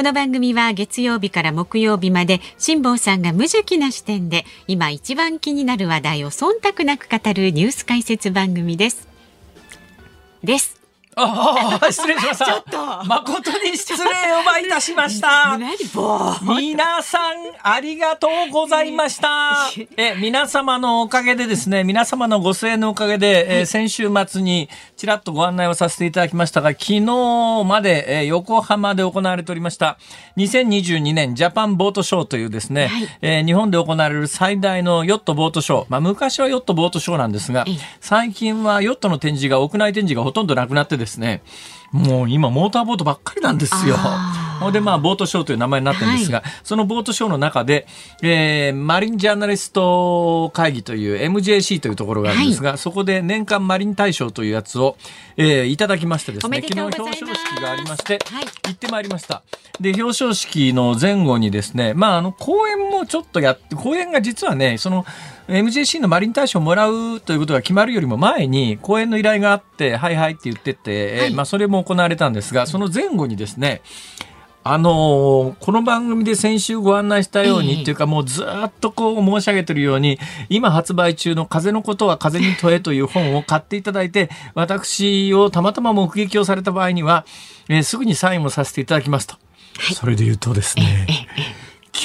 この番組は月曜日から木曜日まで辛坊さんが無邪気な視点で今一番気になる話題を忖度なく語るニュース解説番組です。です。ああ、失礼しました。ちょっと誠に失礼をばいたしました。皆さん、ありがとうございました。え、皆様のおかげでですね、皆様のご声援のおかげで、えー先週末にちらっとご案内をさせていただきましたが、昨日まで、えー横浜で行われておりました、2022年ジャパンボートショーというですね、はいえー日本で行われる最大のヨットボートショー。まあ、昔はヨットボートショーなんですがええ、最近はヨットの展示が、屋内展示がほとんどなくなってですね、ですねもう今モーターボートばっかりなんですよ。ほんでまあボートショーという名前になってるんですが、そのボートショーの中で、えーマリンジャーナリスト会議という MJC というところがあるんですが、そこで年間マリン大賞というやつを、えーいただきましてですね、昨日表彰式がありまして、はい。行ってまいりました。で、表彰式の前後にですね、まああの講演もちょっとやって、講演が実はね、その MJC のマリン大賞をもらうということが決まるよりも前に講演の依頼があって、はいはいって言ってて、えーはい。まあそれも行われたんですが、その前後にですね、あのーこの番組で先週ご案内したように、ええ。っていうかもうずーっとこう申し上げてるように今発売中の「風のことは風に問え」という本を買っていただいて私をたまたま目撃をされた場合には、えーすぐにサインをさせていただきますと、それで言うとですね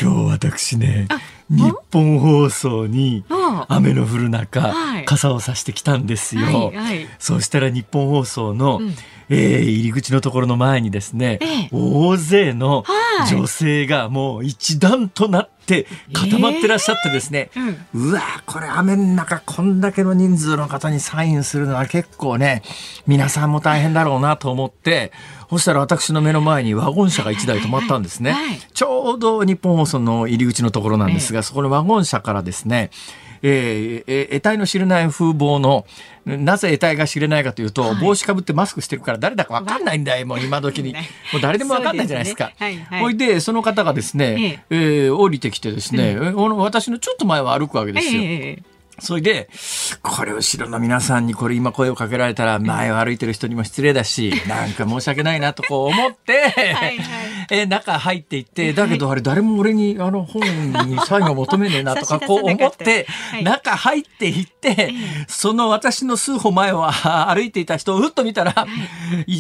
今日私ね日本放送にあ雨の降る中、はい。傘をさしてきたんですよ。はいはい。そうしたら日本放送の、うんえー入り口のところの前にですね、ええ。大勢のはい。女性がもう一段となって固まってらっしゃってですね、うわーこれ雨の中こんだけの人数の方にサインするのは結構ね皆さんも大変だろうなと思ってそしたら私の目の前にワゴン車が1台止まったんですね、はい。はい。ちょうど日本放送の入り口のところなんですが、そこのワゴン車からですねえーえ得体の知れない風貌のなぜ得体が知れないかというと、はい帽子かぶってマスクしてるから誰だかわかんないんだよもう今時にもう誰でもわかんないじゃないですか。ほねはいはいでその方がですね、えー降りてきてですね、うん私のちょっと前は歩くわけですよ。えーそれで、これ後ろの皆さんにこれ今声をかけられたら前を歩いてる人にも失礼だし、なんか申し訳ないなとこう思って、はい え中入っていって、だけどあれ誰も俺にあの本にサインを求めねえなとかこう思ってはい、中入っていって、その私の数歩前を歩いていた人をふっと見たら、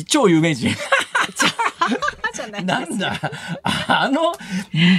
超有名人。なんだ。あの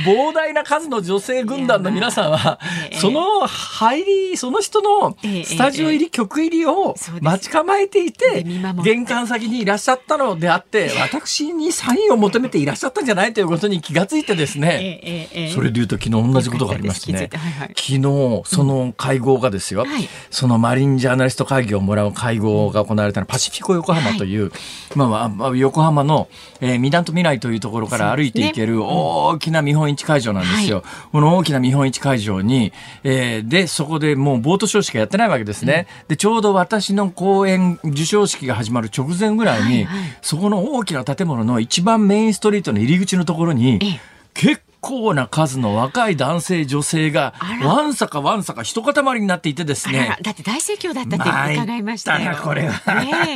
膨大な数の女性軍団の皆さんは、ええ。その入り、その人のええスタジオ入り、曲入りを待ち構えていて、玄関先にいらっしゃったのであって、私にサインを求めていらっしゃったんじゃないということに気がついてですね、それで言うと昨日同じことがありましてね昨日その会合がですよ、はい。そのマリンジャーナリスト会議をもらう会合が行われたのはパシフィコ横浜という、まあ横浜の、えー、港未来というところから歩いていける大きな見本市会場なんですよ。この大きな見本市会場に、えーでそこでもうボートショーしかやってないわけですね。でちょうど私の講演授賞式が始まる直前ぐらいに、はいはい。そこの大きな建物の一番メインストリートの入り口のところに、ええ。結構な数の若い男性女性がわんさかわんさか一塊になっていてですね。だって大盛況だったって伺いましたよ。これは。ねえ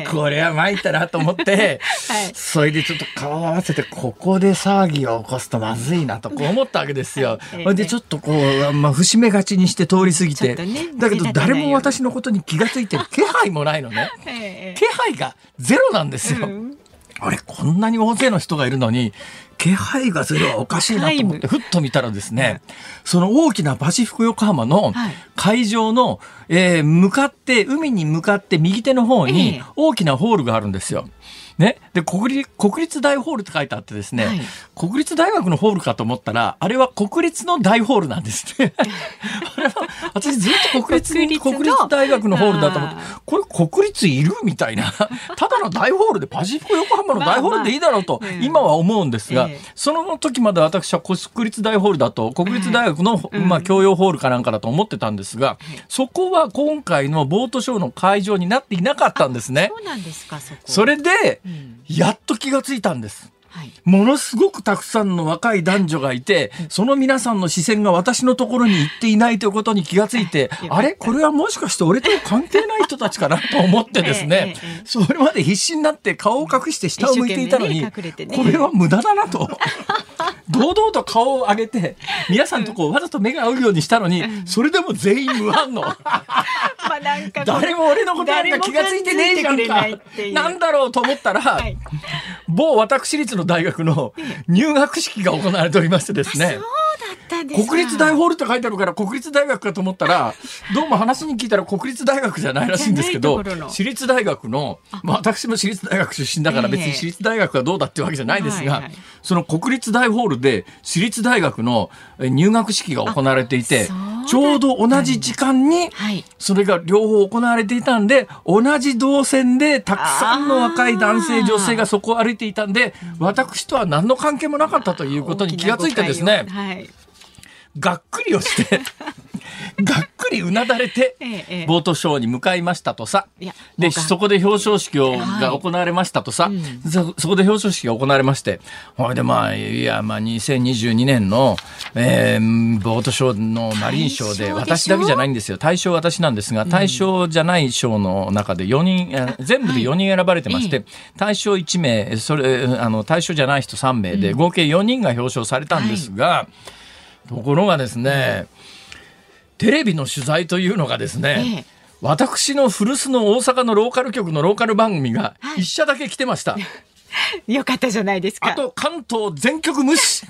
ええ。これは参ったなと思って、はい。それでちょっと顔を合わせてここで騒ぎを起こすとまずいなとこう思ったわけですよ。ええそれでちょっとこう、まあ、節目がちにして通り過ぎて、ねだけど誰も私のことに気がついてる気配もないのね。ええ。気配がゼロなんですよ。うん。あれこんなに大勢の人がいるのに気配がゼロはおかしいなと思ってふっと見たらですねその大きなパシフィコ横浜のはい。会場の、えー向かって海に向かって右手の方えにえ。大きなホールがあるんですよ。ね、で国立国立大ホールって書いてあってですね、はい、国立大学のホールかと思ったらあれは国立の大ホールなんですね。あれは私ずっと国立国立大学のホールだと思ってこれ国立いるみたいな。ただの大ホールでパシフィコ横浜の大ホールでいいだろうと今は思うんですが、その時まで私は国立大ホールだと国立大学の、まあ、教養ホールかなんかだと思ってたんですが、そこは今回のボートショーの会場になっていなかったんですね。そうなんですかそれで、やっと気がついたんです。はい、ものすごくたくさんの若い男女がいて、その皆さんの視線が私のところに行っていないということに気がついて、あれ？これはもしかして俺と関係ない人たちかなと思ってですね、それまで必死になって顔を隠して下を向いていたのに、これは無駄だなと。堂々と顔を上げて、皆さんとこうわざと目が合うようにしたのに、それでも全員無反応。誰も俺のことなんか気がついてねえじゃんか。なんだろうと思ったら、某私立の大学の入学式が行われておりましてですね。国立大ホールって書いてあるから国立大学かと思ったら どうも話に聞いたら国立大学じゃないらしいんですけど私立大学の、まあ、私も私立大学出身だから別に私立大学がどうだっていうわけじゃないですが、その国立大ホールで私立大学の入学式が行われていてちょうど同じ時間にそれが両方行われていたんで同じ動線でたくさんの若い男性女性がそこを歩いていたんで私とは何の関係もなかったということに気がついてですね、がっくりをして がっくりうなだれて、ボートショーに向かいましたとさ。で、そこで表彰式を、が行われましたとさ、そ。そこで表彰式が行われまして、ほいでまあ、いや、まあ、2022年の、えー、ボートショーのマリン賞で、私だけじゃないんですよ。対象私なんですが、対象じゃない賞の中で4人、全部で4人選ばれてまして、対象1名、それ、あの、対象じゃない人3名で、合計4人が表彰されたんですが、ところがですね、テレビの取材というのがですね、ええ、私の古巣の大阪のローカル局のローカル番組が一社だけ来てました。はい、よかったじゃないですか。あと関東全局無視。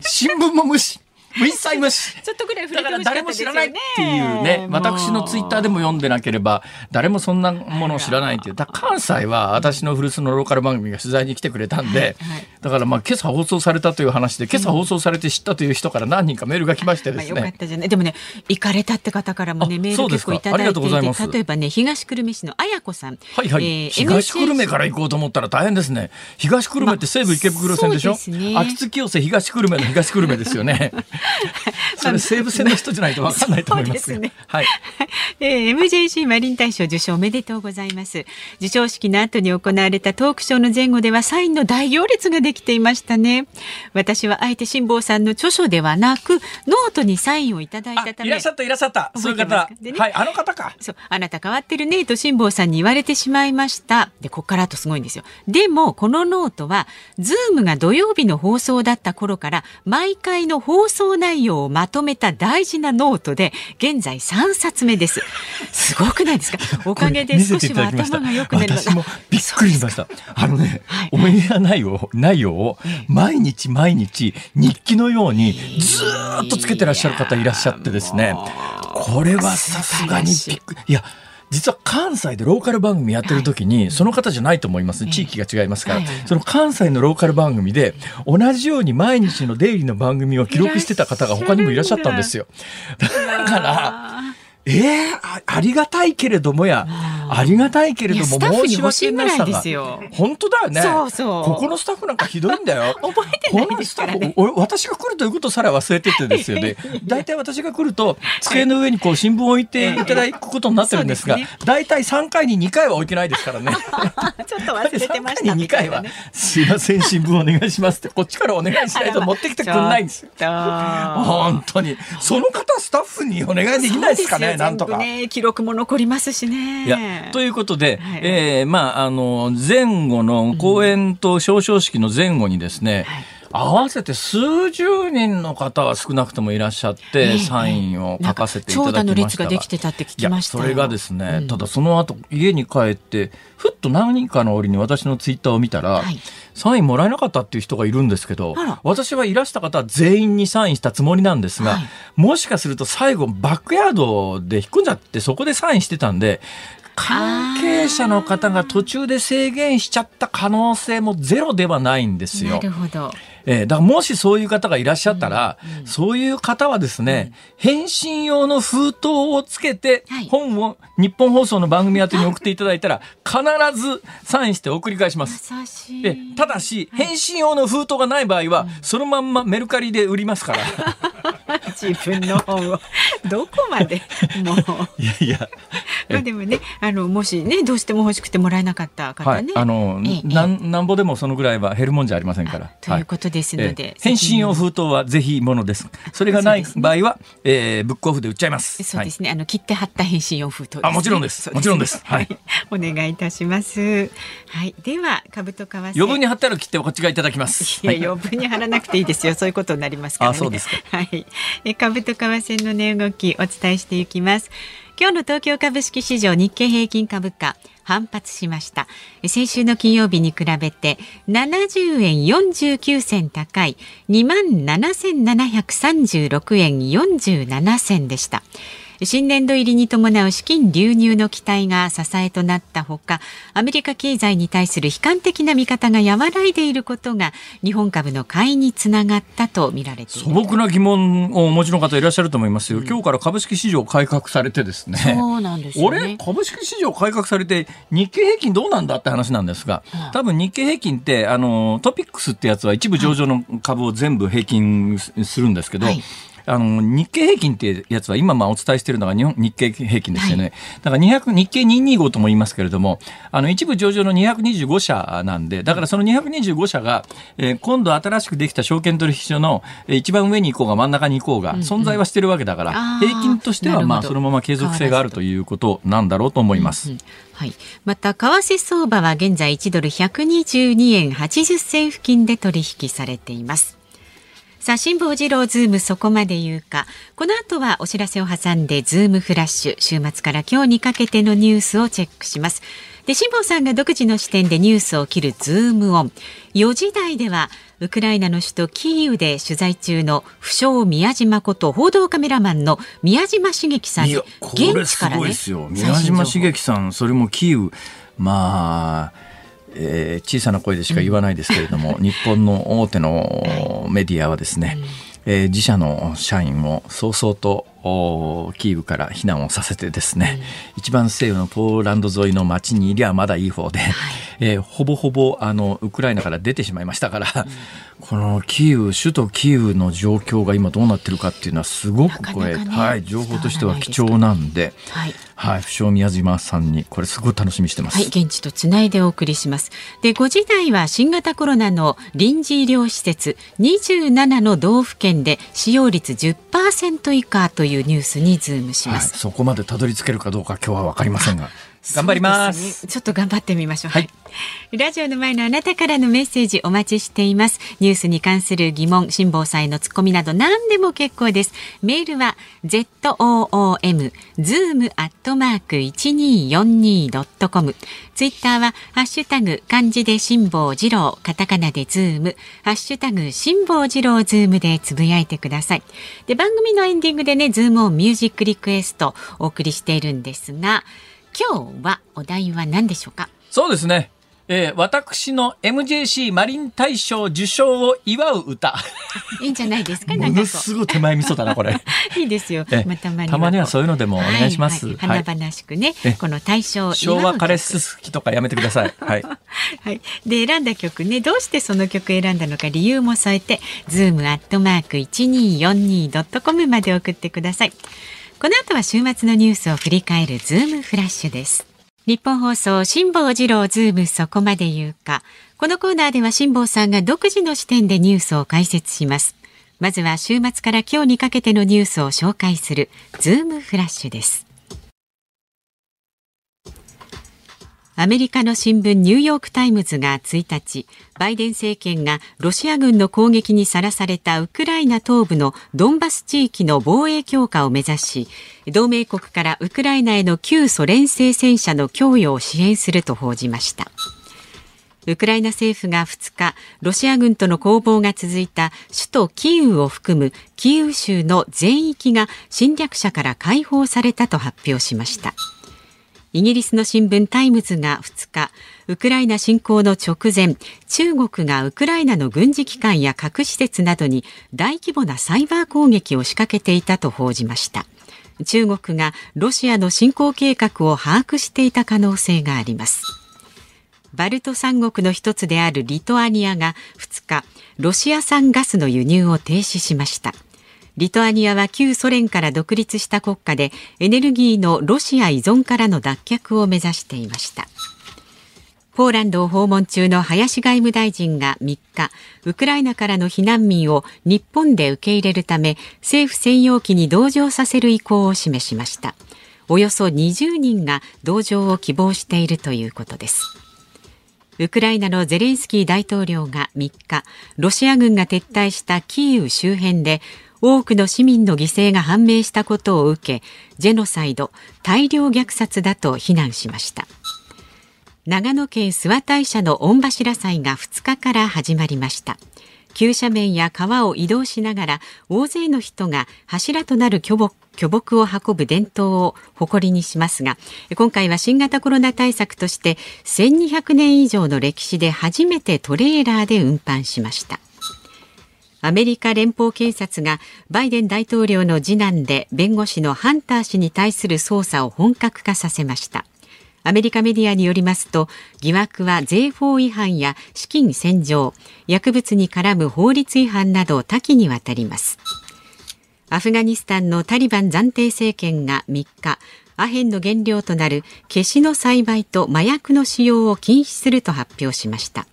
新聞も無視。一切無視。ちょっとぐらいだから誰も知らないっていうね、私のツイッターでも読んでなければ、誰もそんなものを知らないっていう。だ関西は私の古巣のローカル番組が取材に来てくれたんで、だからまあ今朝放送されたという話で、今朝放送されて知ったという人から何人かメールが来ましてですね。よかったじゃない。でもね、行かれたって方からもね、メール結構いただいていて、例えばね、東久留米市の綾子さん。はいはい。えー、東久留米から行こうと思ったら大変ですね。東久留米って西武池袋線でしょ、まあね、秋津清瀬東久留米の東久留米ですよね。それ西武線の人じゃないと分かんないと思いますね。はい。えー、MJC マリン大賞受賞おめでとうございます。授賞式の後に行われたトークショーの前後ではサインの大行列ができていましたね。私はあえて辛坊さんの著書ではなくノートにサインをいただいたため。いらっしゃったいらっしゃった。そういう方。ね、はい、あの方か。そう、あなた変わってるねと辛坊さんに言われてしまいました。で、ここからとすごいんですよ。でもこのノートはズームが土曜日の放送だった頃から毎回の放送内容をまとめた大事なノートで現在3冊目です。すごくないですか？おかげで少しは頭が良くなる私もびっくりしました。あのね、はい、オンエア内容内容を毎日毎日日記のようにずっとつけてらっしゃる方いらっしゃってですね。これはさすがにびっくりいや実は関西でローカル番組やってる時に、その方じゃないと思います。地域が違いますから、その関西のローカル番組で、同じように毎日のデイリーの番組を記録してた方が他にもいらっしゃったんですよ。だから、ええー、あありがたいけれどもや、ありがたいけれども申し訳なさが。本当だよね。そうそう。ここのスタッフなんかひどいんだよ。覚えてないですからね。私が来るということさら忘れててですよね。大体私が来ると、机の上にこう新聞を置いていただくことになってるんですが、大体3回に2回は置いてないですからね。ちょっと忘れてました、ね。2回は、すいません、新聞お願いしますって、こっちからお願いしないと持ってきてくんないんですよ。本当に。その方スタッフにお願いできないですかね。なんとか。ね、記録も残りますしね。ということで、はい、えー、まあ、あの、前後の公演と表彰式の前後にですね、はい合わせて数十人の方は少なくともいらっしゃって、サインを書かせていただきました。が、長蛇の列ができてたって聞きました。それがですね、うん、ただその後家に帰ってふっと何人かの折に私のツイッターを見たら、はい、サインもらえなかったっていう人がいるんですけど私はいらした方は全員にサインしたつもりなんですが、はい、もしかすると最後バックヤードで引っ込んじゃってそこでサインしてたんで関係者の方が途中で制限しちゃった可能性もゼロではないんですよ。なるほど。えー、だからもしそういう方がいらっしゃったら、うんうん、そういう方はですね、うん、返信用の封筒をつけて、本を日本放送の番組宛てに送っていただいたら、必ずサインして送り返します。でただし、返信用の封筒がない場合は、そのまんまメルカリで売りますから。自分の本を。どこまでもう。いやいや。まあでもねあのもしねどうしても欲しくてもらえなかった方ね、はい、あの、ええ、なんなんぼでもそのぐらいは減るもんじゃありませんから。ということですので、はい、返信用封筒はぜひものです。それがない場合は、ねえー、ブックオフで売っちゃいます。そうですね、はい、あの切って貼った返信用封筒、ね、あもちろんです。もちろんです。はい、お願いいたします。はい。では株と為替余分に貼ったら切ってこっちがいただきます。いや余分に貼らなくていいですよ。そういうことになりますから、ね、あそうですか。はい。え株と為替の値動きお伝えしていきます。今日の東京株式市場日経平均株価反発しました。先週の金曜日に比べて70円49銭高い2万7736円47銭でした。新年度入りに伴う資金流入の期待が支えとなったほかアメリカ経済に対する悲観的な見方が和らいでいることが日本株の買いにつながったと見られて素朴な疑問をお持ちの方いらっしゃると思いますよ、うん、今日から株式市場改革されてですね。そうなんですよ、ね、株式市場改革されて日経平均どうなんだって話なんですが、多分日経平均ってあのトピックスってやつは一部上場の株を全部平均するんですけど、はいあの、日経平均ってやつは今まあお伝えしているのが日本日経平均ですよね。はい、だから200、日経225とも言いますけれども、あの、一部上場の225社なんで、だからその225社が、えー、今度新しくできた証券取引所の、えー、一番上に行こうが真ん中に行こうが、存在はしてるわけだから、うんうん、平均としてはまあそのまま継続性があるということなんだろうと思います。うんうんはい。また、為替相場は現在1ドル122円80銭付近で取引されています。さあ、辛坊治郎ズームそこまで言うか。この後はお知らせを挟んで、ズームフラッシュ、週末から今日にかけてのニュースをチェックします。で、辛坊さんが独自の視点でニュースを切るズームオン。4時台では、ウクライナの首都キーウで取材中の不肖宮嶋こと報道カメラマンの宮嶋茂樹さんに現地からね宮島茂樹さんそれもキーウまあえー、小さな声でしか言わないですけれども、日本の大手のメディアはですね、えー、自社の社員を早々とキーウから避難をさせてですね、うん、一番西部のポーランド沿いの町にいりゃまだいい方で、はい、えー、ほぼほぼあのウクライナから出てしまいましたから、うん、このキーウ首都キーウの状況が今どうなってるかっていうのはすごくこれ、ね、はい、情報としては貴重なんで、はい、はい、不詳宮島さんにこれすごい楽しみしてます。はい、現地とつないでお送りします。で、5時台は新型コロナの臨時医療施設27の道府県で使用率10%以下というニュースにズームします。はい、そこまでたどり着けるかどうか今日はわかりませんが。頑張ります、ね、ちょっと頑張ってみましょう。はい。ラジオの前のあなたからのメッセージお待ちしています。ニュースに関する疑問、辛抱さんへのツッコミなど何でも結構です。メールは z o o m zoom アットマーク一二四二ドットコム。ツイッターはハッシュタグ漢字で辛坊治郎、カタカナでズーム、ハッシュタグ辛坊治郎ズームでつぶやいてください。で番組のエンディングでね、ズームをミュージックリクエストお送りしているんですが。今日はお題は何でしょうか？そうですね。えー、私の MJC マリン大賞受賞を祝う歌。いいんじゃないですか？ものすごい手前味噌だなこれ。いいですよ。またたまにはそういうのでもお願いします。はいはい、華々しくね、この大賞昭和カれすすきとかやめてください。はい。はい。で選んだ曲ね、どうしてその曲選んだのか理由も添えて、ズームアットマーク一二四二ドットコムまで送ってください。この後は週末のニュースを振り返るズームフラッシュです。ニッポン放送辛坊治郎ズームそこまで言うか。このコーナーでは辛坊さんが独自の視点でニュースを解説します。まずは週末から今日にかけてのニュースを紹介するズームフラッシュです。アメリカの新聞ニューヨーク・タイムズが1日、バイデン政権がロシア軍の攻撃にさらされたウクライナ東部のドンバス地域の防衛強化を目指し、同盟国からウクライナへの旧ソ連製戦車の供与を支援すると報じました。ウクライナ政府が2日、ロシア軍との攻防が続いた首都キーウを含むキーウ州の全域が侵略者から解放されたと発表しました。イギリスの新聞タイムズが2日ウクライナ侵攻の直前中国がウクライナの軍事機関や核施設などに大規模なサイバー攻撃を仕掛けていたと報じました。中国がロシアの侵攻計画を把握していた可能性があります。バルト三国の一つであるリトアニアが2日ロシア産ガスの輸入を停止しました。リトアニアは旧ソ連から独立した国家でエネルギーのロシア依存からの脱却を目指していました。ポーランドを訪問中の林外務大臣が3日ウクライナからの避難民を日本で受け入れるため政府専用機に同乗させる意向を示しました。およそ20人が同乗を希望しているということです。ウクライナのゼレンスキー大統領が3日ロシア軍が撤退したキーウ周辺で多くの市民の犠牲が判明したことを受けジェノサイド大量虐殺だと非難しました。長野県諏訪大社の御柱祭が2日から始まりました。急斜面や川を移動しながら大勢の人が柱となる巨木巨木を運ぶ伝統を誇りにしますが今回は新型コロナ対策として1200年以上の歴史で初めてトレーラーで運搬しました。アメリカ連邦検察がバイデン大統領の次男で弁護士のハンター氏に対する捜査を本格化させました。アメリカメディアによりますと疑惑は税法違反や資金洗浄薬物に絡む法律違反など多岐にわたります。アフガニスタンのタリバン暫定政権が3日アヘンの原料となるケシの栽培と麻薬の使用を禁止すると発表しました。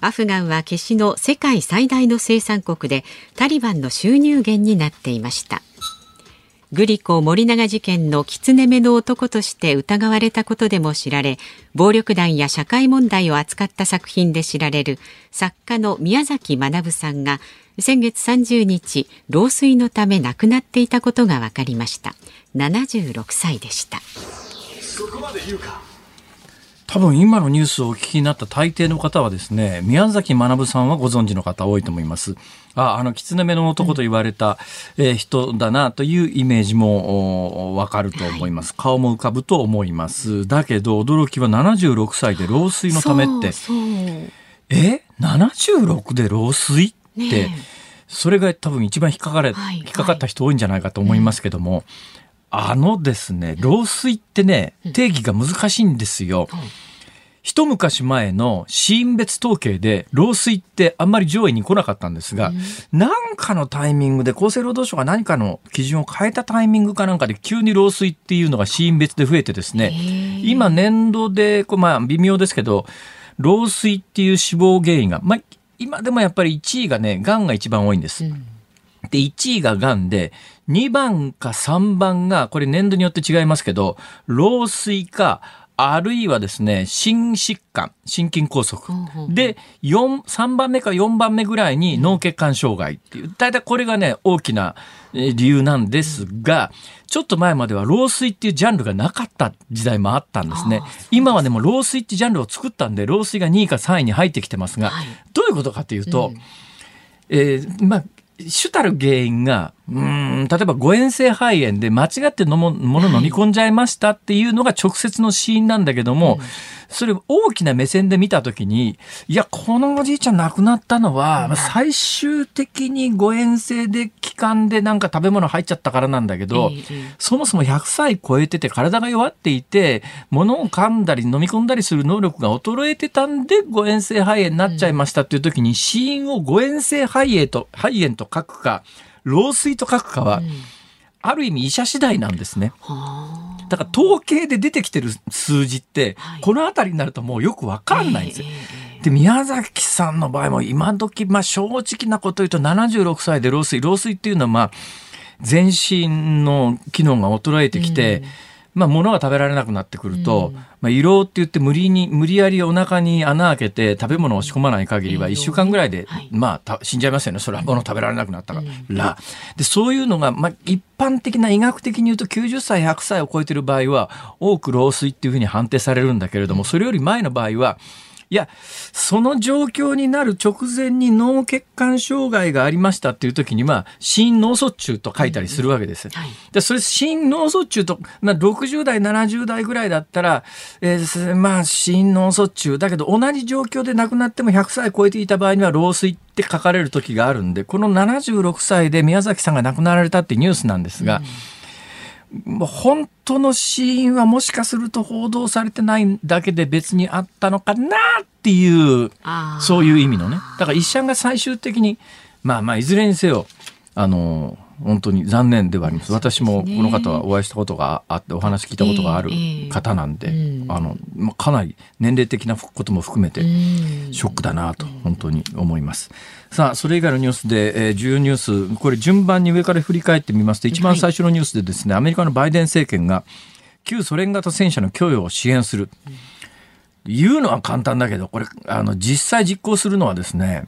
アフガンはケシの世界最大の生産国でタリバンの収入源になっていました。グリコ森永事件の狐目の男として疑われたことでも知られ暴力団や社会問題を扱った作品で知られる作家の宮崎学さんが先月30日老衰のため亡くなっていたことが分かりました。76歳でした。そこまで言うか。多分今のニュースをお聞きになった大抵の方はですね、宮崎学さんはご存知の方多いと思います。あ、あの、狐目の男と言われた、うん、えー、人だなというイメージもわかると思います。顔も浮かぶと思います。だけど、驚きは76歳で老衰のためって、え ?76 で老衰って、それが多分一番引っかかれ、はい、引っかかった人多いんじゃないかと思いますけども、はいあのですね、老衰ってね、定義が難しいんですよ。一昔前の死因別統計で老衰ってあんまり上位に来なかったんですが、何かのタイミングで厚生労働省が何かの基準を変えたタイミングかなんかで急に老衰っていうのが死因別で増えてですね、今年度で、まあ微妙ですけど、老衰っていう死亡原因が、まあ今でもやっぱり1位がね、癌が一番多いんです。で、1位が癌で、2番か3番が、これ年度によって違いますけど、老衰か、あるいはですね、心疾患、心筋梗塞。で、4、3番目か4番目ぐらいに脳血管障害っていう、大体これがね、大きな理由なんですが、ちょっと前までは老衰っていうジャンルがなかった時代もあったんですね。今はでも老衰ってジャンルを作ったんで、老衰が2位か3位に入ってきてますが、どういうことかというと、えー、まあ、主たる原因が、うん、例えば誤嚥性肺炎で間違ってのももの飲み込んじゃいましたっていうのが直接の死因なんだけども、それ大きな目線で見たときに、いや、このおじいちゃん亡くなったのは、最終的に誤嚥性で気管でなんか食べ物入っちゃったからなんだけど、そもそも100歳超えてて体が弱っていて、物を噛んだり飲み込んだりする能力が衰えてたんで誤嚥性肺炎になっちゃいましたっていう時に、死因を誤嚥性肺炎と、肺炎と書くか、老衰と書くかは、ある意味医者次第なんですね。だから統計で出てきてる数字って、この辺りになるともうよくわかんないんですよ。で、宮崎さんの場合も今時、まあ正直なこと言うと76歳で老衰。老衰っていうのはまあ、全身の機能が衰えてきて、うんまあ、物が食べられなくなってくると、うん、まあ、胃ろうって言って無理に、無理やりお腹に穴開けて食べ物を仕込まない限りは1週間ぐらいで、はい、まあ、死んじゃいますよね。それは物食べられなくなったから。うん、で、そういうのが、まあ、一般的な医学的に言うと90歳、100歳を超えてる場合は、多く老衰っていうふうに判定されるんだけれども、それより前の場合は、いや、その状況になる直前に脳血管障害がありましたっていう時には、心脳卒中と書いたりするわけです。うんはい、で、それ心脳卒中と、まあ、60代、70代ぐらいだったら、えー、まあ、心脳卒中。だけど、同じ状況で亡くなっても100歳超えていた場合には、老衰って書かれる時があるんで、この76歳で宮崎さんが亡くなられたってニュースなんですが、うん本当の死因はもしかすると報道されてないだけで別にあったのかなっていうそういう意味のね。だから医者が最終的にまあまあいずれにせよあの本当に残念ではあります。私もこの方はお会いしたことがあってお話聞いたことがある方なんで、えーえー、あのかなり年齢的なことも含めてショックだなと本当に思います。さあそれ以外のニュースで、えー、重要ニュースこれ順番に上から振り返ってみますと一番最初のニュースでですね、はい、アメリカのバイデン政権が旧ソ連型戦車の供与を支援する。言うのは簡単だけどこれあの実際実行するのはですね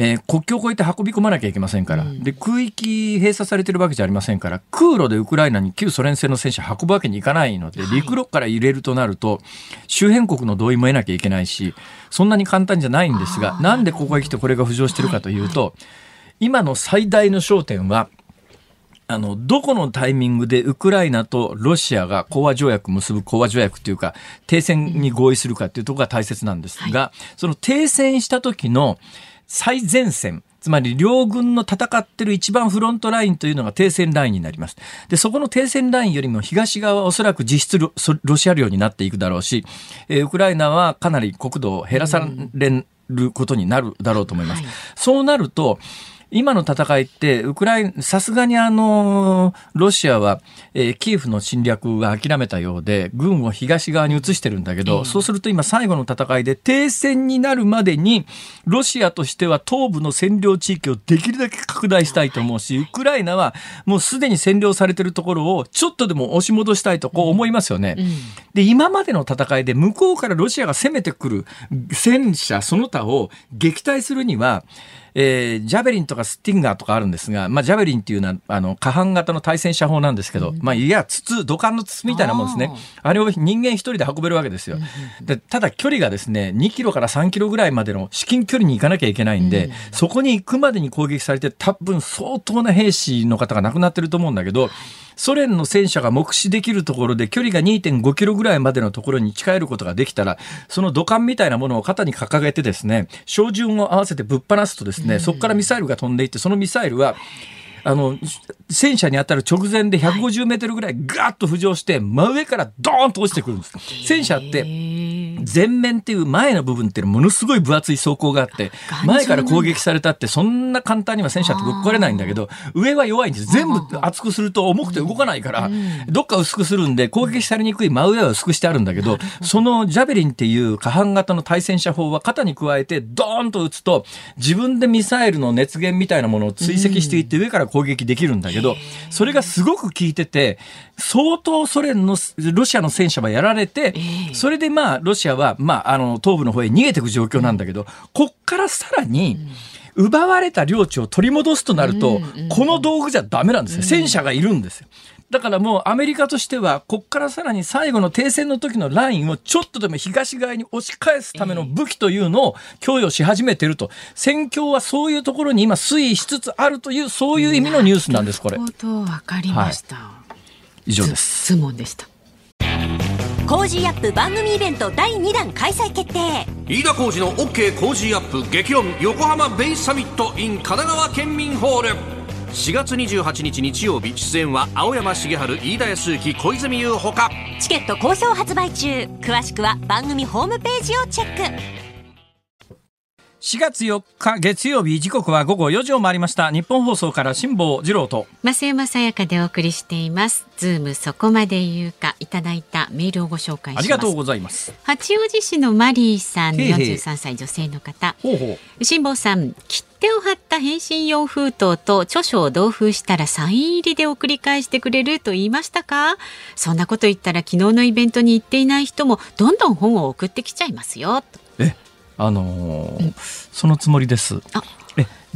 えー、国境を越えて運び込まなきゃいけませんから、うん、で空域閉鎖されてるわけじゃありませんから空路でウクライナに旧ソ連製の戦車運ぶわけにいかないので、はい、陸路から入れるとなると周辺国の同意も得なきゃいけないしそんなに簡単じゃないんですがなんでここへ来てこれが浮上してるかというと、はいはい、今の最大の焦点はあの、どこのタイミングでウクライナとロシアが講和条約結ぶ講和条約というか、停戦に合意するかっていうところが大切なんですが、はい、その停戦した時の、最前線、つまり両軍の戦ってる一番フロントラインというのが停戦ラインになります。で、そこの停戦ラインよりも東側はおそらく実質ロシア領になっていくだろうし、えー、ウクライナはかなり国土を減らされることになるだろうと思います。はい、そうなると、今の戦いって、ウクライナ、さすがにあの、ロシアは、えー、キエフの侵略は諦めたようで、軍を東側に移してるんだけど、そうすると今最後の戦いで停戦になるまでに、ロシアとしては東部の占領地域をできるだけ拡大したいと思うし、ウクライナはもうすでに占領されてるところをちょっとでも押し戻したいとこう思いますよね。で、今までの戦いで向こうからロシアが攻めてくる戦車その他を撃退するには、えー、ジャベリンとかスティンガーとかあるんですが、まあ、ジャベリンっていうのは、あの、下半型の対戦車砲なんですけど、うん、まあ、いや、筒、土管の筒みたいなもんですね。あれを人間一人で運べるわけですよ。で、ただ距離がですね、2キロから3キロぐらいまでの至近距離に行かなきゃいけないんで、うん、そこに行くまでに攻撃されて、多分相当な兵士の方が亡くなってると思うんだけど、ソ連の戦車が目視できるところで距離が2.5キロぐらいまでのところに近寄ることができたら、その土管みたいなものを肩に掲げてですね、照準を合わせてぶっ放すとですね、そこからミサイルが飛んでいって、そのミサイルは、あの、戦車に当たる直前で150メートルぐらいガーッと浮上して、真上からドーンと落ちてくるんです。戦車って、前面っていう前の部分ってものすごい分厚い装甲があって、前から攻撃されたってそんな簡単には戦車ってぶっ壊れないんだけど、上は弱いんです。全部厚くすると重くて動かないから、どっか薄くするんで攻撃されにくい真上は薄くしてあるんだけど、そのジャベリンっていう下半型の対戦車砲は肩に加えてドーンと撃つと、自分でミサイルの熱源みたいなものを追跡していって上から攻撃できるんだけど、それがすごく効いてて、相当ソ連の、ロシアの戦車はやられて、それでまあ、ロシアは、まあ、あの、東部の方へ逃げていく状況なんだけど、こっからさらに、奪われた領地を取り戻すとなると、この道具じゃダメなんですよ。戦車がいるんですよ。だからもうアメリカとしては、こっからさらに最後の停戦の時のラインをちょっとでも東側に押し返すための武器というのを供与し始めてると。戦況はそういうところに今推移しつつあるという、そういう意味のニュースなんです、これ。わかりました。はい、以上です。質問でした。Cozy up 番組イベント第2弾開催決定。飯田浩司の OK コージーアップ激論横浜ベイサミット in 神奈川県民ホール。4月28日日曜日出演は青山繁晴飯田泰之小泉悠ほか。チケット好評発売中。詳しくは番組ホームページをチェック4月4日月曜日時刻は午後4時を回りました。ニッポン放送から辛坊治郎と。増山さやかでお送りしています。ズームそこまで言うかいただいたメールをご紹介します。ありがとうございます。八王子市のマリーさん43歳女性の方。辛坊さん切手を貼った返信用封筒と著書を同封したらサイン入りで送り返してくれると言いましたか？そんなこと言ったら昨日のイベントに行っていない人もどんどん本を送ってきちゃいますよ。えあのー、そのつもりです。あ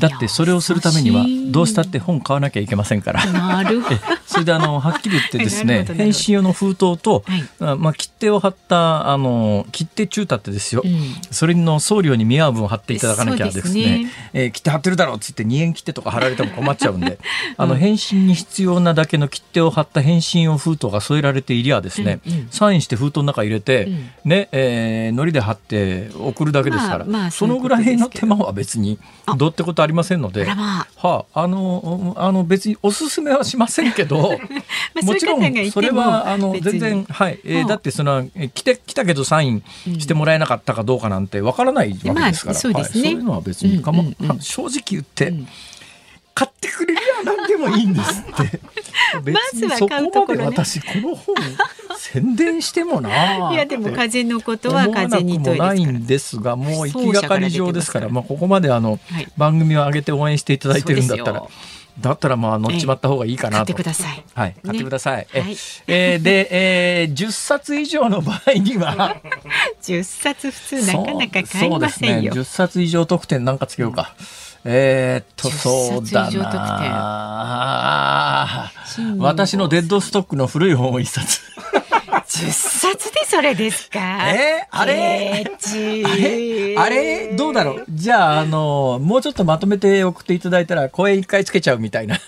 だってそれをするためにはどうしたって本買わなきゃいけませんから。それであのはっきり言ってですね返信用の封筒と、はい。あまあ、切手を貼ったあの切手中立ってですよ、うん。それの送料に見合う分貼っていただかなきゃですね。ね。えー切手貼ってるだろうっつって2円切手とか貼られても困っちゃうんで、あの返信に必要なだけの切手を貼った返信用封筒が添えられていりゃですね、うんうん。サインして封筒の中入れて、うん。ねえー、糊で貼って送るだけですから、まあまあそのぐらいの手間は別にあどうってことありませんので。まあ。はあ、あのあの別におすすめはしませんけど まあもちろんそれはあの全然はい、えーうん。だってそのえ来て来たけどサインしてもらえなかったかどうかなんてわからないわけですから、まあそうですね。はい、そういうのは別にかも、うんうんうん。正直言って、うん。買ってくれりゃ何でもいいんですって。別にそこまで私この本宣伝してもなあ いやでも風のことは風にといもないんですがもう行きがかり上ですからまあ、ここまであの、はい番組を上げて応援していただいてるんだったらだったらまあ乗っちまった方がいいかなと。買ってください。はい、買ってください。えはいえーで、えー、10冊以上の場合には 10冊普通なかなか買いませんよ。そうですね、10冊以上特典なんかつけようか。えーっと、10そうだな 私のデッドストックの古い本を一冊。10冊でそれですか？え？ーあれ？ケチあれ？あれ？どうだろう？じゃあ、あの、もうちょっとまとめて送っていただいたら、声一回つけちゃうみたいな。公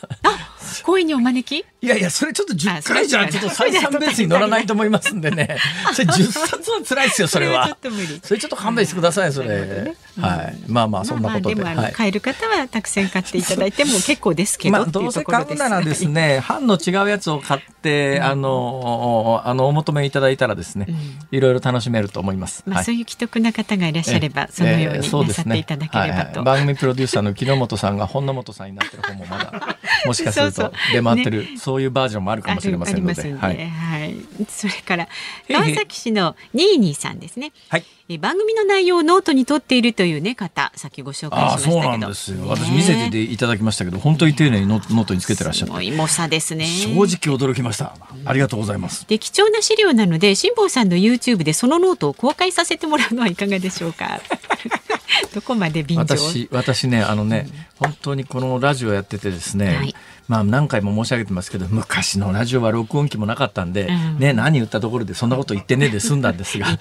園にお招き？いやいや、それちょっと10あそれ回じゃ、ちょっと採算ベースに乗らないと思いますんでね。それ10冊は辛いですよ、それは それはちょっ。と無理。それちょっと勘弁してください、それ。はい。まあまあ、そんなことで。でも買える方はたくさん買っていただいても結構ですけど、まあ、どうせ。買うならですね、版の違うやつを買って、あの、あの、お求めいただいたらですね、いろいろ楽しめると思います。まあ、はいそういう既得な方がいらっしゃれば、そのようえーにさっていただければと。番組プロデューサーの木之本さんが本本さんになってる本もまだ もしかするそう出回ってるそういうバージョンもあるかもしれませんので。あるありますんで、ははい。い、それから川崎市のニーニーさんですね。はい。え番組の内容をノートに取っているというね方、さっきご紹介しましたけど。なんですよ。私見せていただきましたけど本当に丁寧にノノートにつけてらっしゃって。すごい猛者ですね。正直驚きました。ありがとうございます。で貴重な資料なので辛坊さんの YouTube でそのノートを公開させてもらうのはいかがでしょうか。どこまで便乗？私私ねあのね、本当にこのラジオやっててですね、はい。まあ何回も申し上げてますけど昔のラジオは録音機もなかったんで、うん。ね何言ったところでそんなこと言ってねえで済んだんですがね。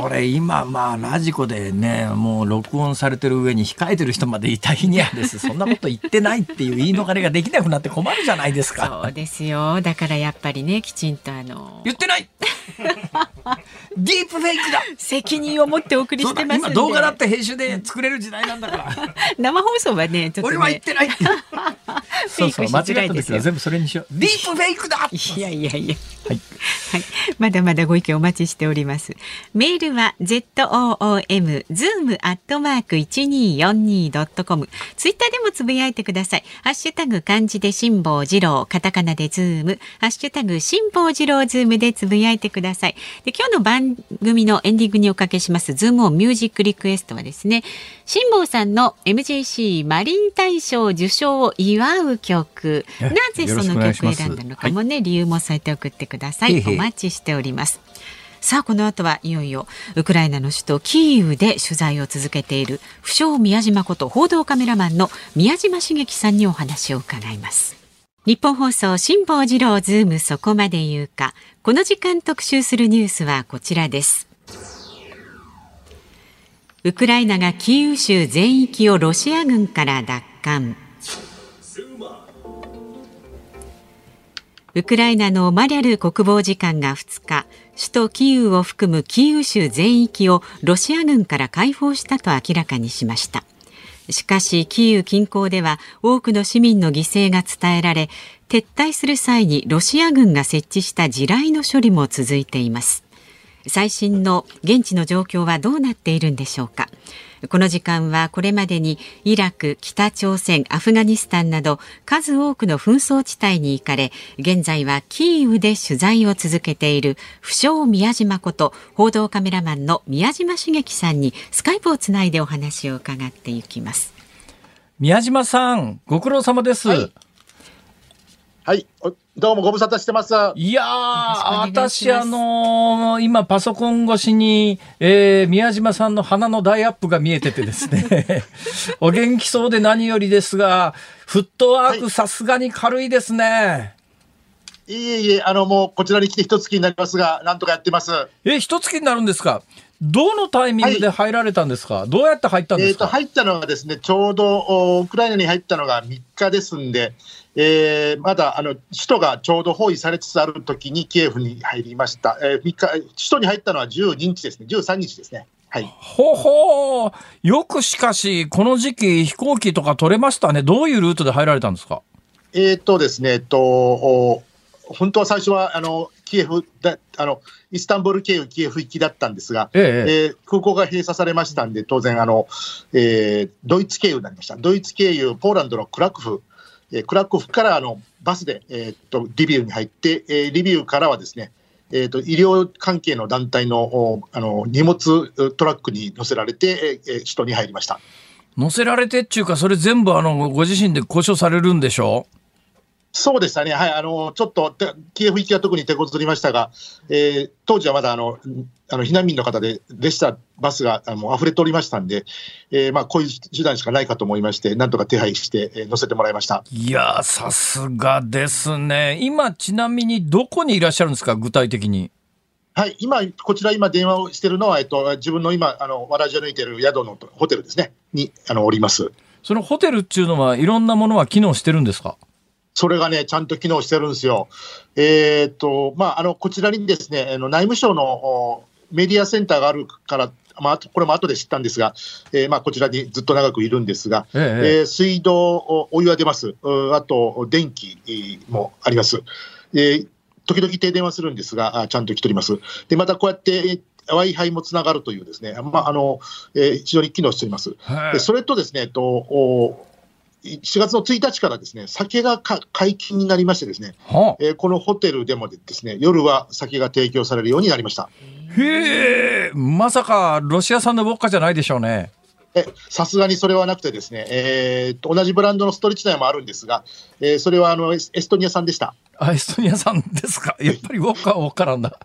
それ今まあラジコでねもう録音されてる上に控えてる人までいた日にはです。そんなこと言ってないっていう言い逃れができなくなって困るじゃないですそかうですよ。だからやっぱりねきちんとあの言ってない。ディープフェイクだ。責任を持ってお送りしてます。今動画だって編集で作れる時代なんだから。生放送はねちょっとね。俺は言ってない。ってそうそうフェ間イクしづらいですよ。違った時は全部それにしよう。ディープフェイクだ。いやいやいや。はいはい、まだまだご意見お待ちしております。メールは z o o m zoom アットマーク一二四二ドットコム。ツイッターでもつぶやいてください。ハッシュタグ漢字で辛坊治郎、カタカナでズーム、ハッシュタグ辛坊治郎ズームでつぶやいてください。で今日の番組のエンディングにおかけしますズームオンミュージックリクエストはですね、辛坊さんの MJC マリン大賞受賞を祝う曲。えなぜその曲を選んだのかもね、理由も添えて送ってください。へいへい。お待ちしております。さあこの後はいよいよウクライナの首都キーウで取材を続けている不肖宮嶋こと報道カメラマンの宮嶋茂樹さんにお話を伺います。ニッポン放送辛坊治郎ズームそこまで言うか。この時間特集するニュースはこちらです。ウクライナがキーウ州全域をロシア軍から奪還ウクライナのマリャル国防次官が2日、首都キーウを含むキーウ州全域をロシア軍から解放したと明らかにしました。しかし、キーウ近郊では多くの市民の犠牲が伝えられ、撤退する際にロシア軍が設置した地雷の処理も続いています。最新の現地の状況はどうなっているんでしょうかこの時間はこれまでにイラク、北朝鮮、アフガニスタンなど数多くの紛争地帯に行かれ現在はキーウで取材を続けている不詳宮島こと報道カメラマンの宮島茂樹さんにスカイプをつないでお話を伺っていきます。宮島さんご苦労様です、はい、おどうもご無沙汰してます。いやー、私、あのー今、パソコン越しに、えー宮島さんの鼻の大アップが見えててですね、お元気そうで何よりですが、フットワークさすがに軽いですね。いえいえ、あの、もうこちらに来て一月になりますが、なんとかやってます。え、一月になるんですか？どのタイミングで入られたんですか、どうやって入ったんでえっ、と、すか、入ったのがですね、ちょうどおウクライナに入ったのが3日ですんで、えーまだあの首都がちょうど包囲されつつある時にキエフに入りました。えー、3日首都に入ったのは12日ですね、13日ですね。はい。ほほーよくしかし、この時期飛行機とか取れましたね。どういうルートで入られたんですかえっ、とですね、えっと、お本当は最初はあのキエフだあの、イスタンブール経由キエフ行きだったんですが、えええー空港が閉鎖されましたんで、当然あの、えードイツ経由になりました。ドイツ経由、ポーランドのクラクフ、えークラクフからあのバスで、えーっとリビウに入って、えーリビウからはですね、えーっと医療関係の団体のおあの荷物トラックに乗せられて、えーえー首都に入りました。乗せられてっていうか、それ全部あの、ご自身で交渉されるんでしょそうでしたね、はい、あのちょっとてキエフ行きは特に手こずりましたが、えー当時はまだあのあの避難民の方で列車、バスがあの溢れておりましたんで、えーまあ、こういう手段しかないかと思いまして、なんとか手配して、えー乗せてもらいました。いやー、さすがですね。今、ちなみにどこにいらっしゃるんですか、具体的に。はい、今、こちら今電話をしているのは、えっと、自分の今、あの、わらじを抜いている宿のホテルですね、に、あの、おります。そのホテルっていうのは、いろんなものは機能してるんですか？それがね、ちゃんと機能してるんですよ。えーっと、まあ、あの、こちらにですね、あの内務省のおメディアセンターがあるから、まあ、これも後で知ったんですが、えーまあ、こちらにずっと長くいるんですが、えええー水道、おお湯は出ます。うあと、電気えーもあります。えー時々停電はするんですが、あちゃんと来ております。で、またこうやって、えー Wi-Fi もつながるというですね、まあ、あの、えー非常に機能しております。でそれとですね、と、お4月の1日からですね、酒がか解禁になりましてですね、はえーこのホテルでもですね、夜は酒が提供されるようになりました。へえ、まさかロシア産のウォッカじゃないでしょうね。えさすがにそれはなくてですね、えーと同じブランドのストリッチ内もあるんですが、えーそれはあのエスエストニア産でした。あ、エストニア産ですか？やっぱりウォッカはウォッカなんだ。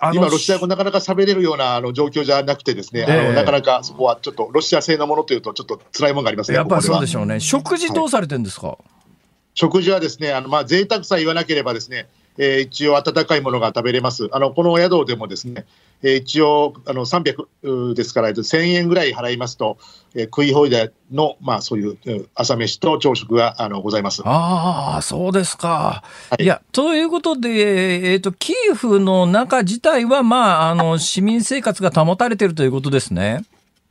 あ今、ロシア語なかなか喋れるようなあの状況じゃなくてですね、あえ。えのなかなかそこはちょっとロシア製のものというと、ちょっと辛いものがありますね、やっぱそうでしょうね。食事どうされてるんですか、食事はですね、あのまあ贅沢さえ言わなければですね、えー一応温かいものが食べれます。あのこの宿でもですね、えー一応あの300ですから1000円ぐらい払いますと、えー食い放題のまあそういううん朝飯と朝食があのございます。ああ、そうですか。はいいや、ということで、えっ、と、キエフの中自体は、まあ、あの、市民生活が保たれてるということですね。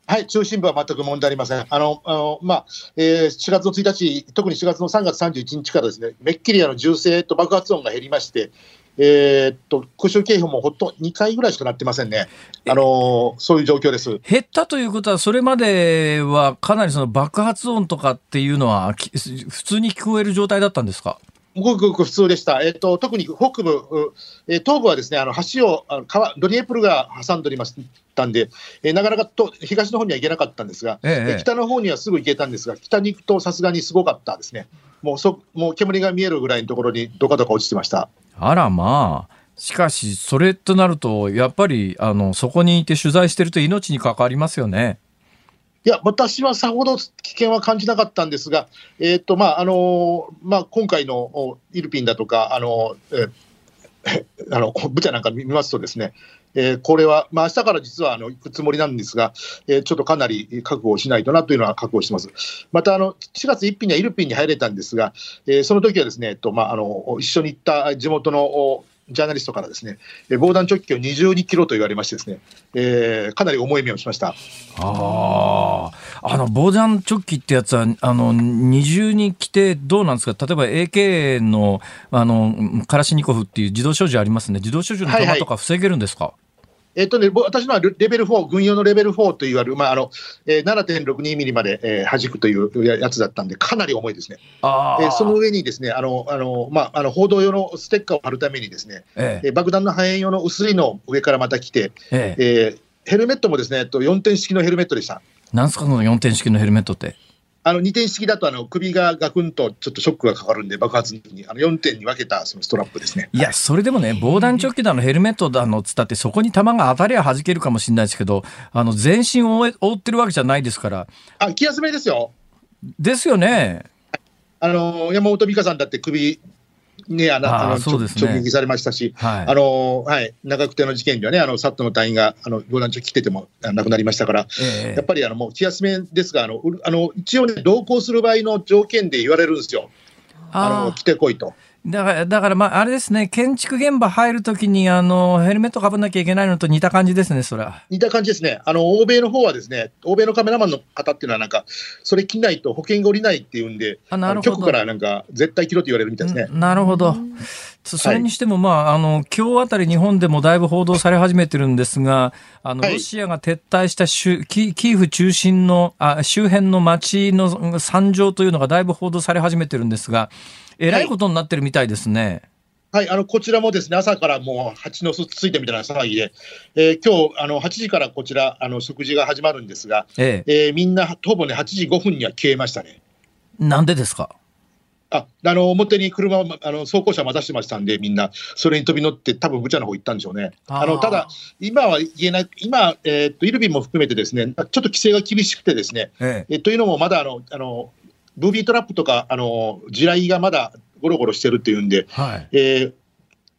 はい、中心部は全く問題ありません。あの、あの、まあ、えー4月の1日、特に4月の3月31日からですね、めっきりあの銃声と爆発音が減りまして、えーっと、空襲警報もほとんど2回ぐらいしかなってませんね。あの、そういう状況です。減ったということは、それまではかなりその爆発音とかっていうのは、き普通に聞こえる状態だったんですか？ごくごく普通でした。えっと、特に北部、うえー東部はですね、あの橋を、あの川、ドニエプルが挟んでおりましたんで、えーなかなかと東の方には行けなかったんですが、えええー北の方にはすぐ行けたんですが、北に行くとさすがにすごかったですね。もうそ、もう煙が見えるぐらいのところにどかどか落ちてました。あらまあ。しかし、それとなると、やっぱり、あの、そこにいて取材してると命に関わりますよね。いや、私はさほど危険は感じなかったんですが、えーっとまああのまあ、今回のイルピンだとか、あのえー あのブチャなんか見ますと、ですね、えーこれは、まあ明日から実はあの行くつもりなんですが、えーちょっとかなり覚悟をしないとなというのは覚悟してます。またあの、4月1日にはイルピンに入れたんですが、えーその時はですね、えっとまあ、あの一緒に行った地元のジャーナリストからですね、えー防弾チョッキを22キロと言われましてですね、えーかなり重い目をしました。ああ。あの、防弾チョッキってやつは、あの、二重に着てどうなんですか？例えば AK の、あの、カラシニコフっていう自動小銃ありますね。自動小銃の弾とか防げるんですか、えっとね、ぼ私のはレレベル4、軍用のレベル4といわれる、まああのえー、7.62ミリまで、えー弾くというややつだったんで、かなり重いですね。ああ。えーその上にですね、あのあのまあ、あの報道用のステッカーを貼るためにですね、えええー爆弾の破片用の薄いのを上からまた来て、ええ。えーヘルメットもですね、えっと4点式のヘルメットでした。なんすか、この4点式のヘルメットって？あの2点式だとあの首がガクンとちょっとショックがかかるんで、爆発にあの4点に分けたそのストラップですね。いや、それでもね、防弾チョッキだのヘルメットだのつったって、そこに弾が当たりゃ弾けるかもしれないですけど、あの全身を覆ってるわけじゃないですから。あ気休めですよ。ですよね。あの山本美香さんだって首、ね、あのあーあのそうですね。直撃されましたし、はい。あのはい、長久手の事件ではね、あのサットの隊員があの防弾チョッキ着ててもあ亡くなりましたから、ええやっぱりあのもう気休めですが、あのうあの一応ね、同行する場合の条件で言われるんですよ、ああの着てこいと。だから、だから、まあ、あれですね、建築現場入るときに、あの、ヘルメットかぶんなきゃいけないのと似た感じですね、それは。似た感じですね、あの欧米の方はですね、欧米のカメラマンの方っていうのは、なんか、それ着ないと保険が下りないっていうんで、あなるほどの局からなんか、絶対着ろって言われるみたいですね。なるほど。そそれにしても、まあ、あの、今日あたり日本でもだいぶ報道され始めてるんですが、あの、はいロシアが撤退したキキーフ中心の、あ、周辺の街の惨状というのがだいぶ報道され始めてるんですが、えらいことになってるみたいですね。はい、あのこちらもですね朝からもう蜂の巣ついてみたいな騒ぎで、えー今日あの8時からこちら、あの食事が始まるんですが、ええ。えーみんなほぼね、8時5分には消えましたね。なんでですか？ああの表に車をあの走行車待たしてましたんで、みんな、それに飛び乗って、多分ブチャの方行ったんでしょうね。あのただ、今は言えない、今、えーっとイルビンも含めて、ですねちょっと規制が厳しくて、ですねええ。えというのも、まだあのあのブービートラップとか、あの地雷がまだゴロゴロしてるっていうんで、はい。えー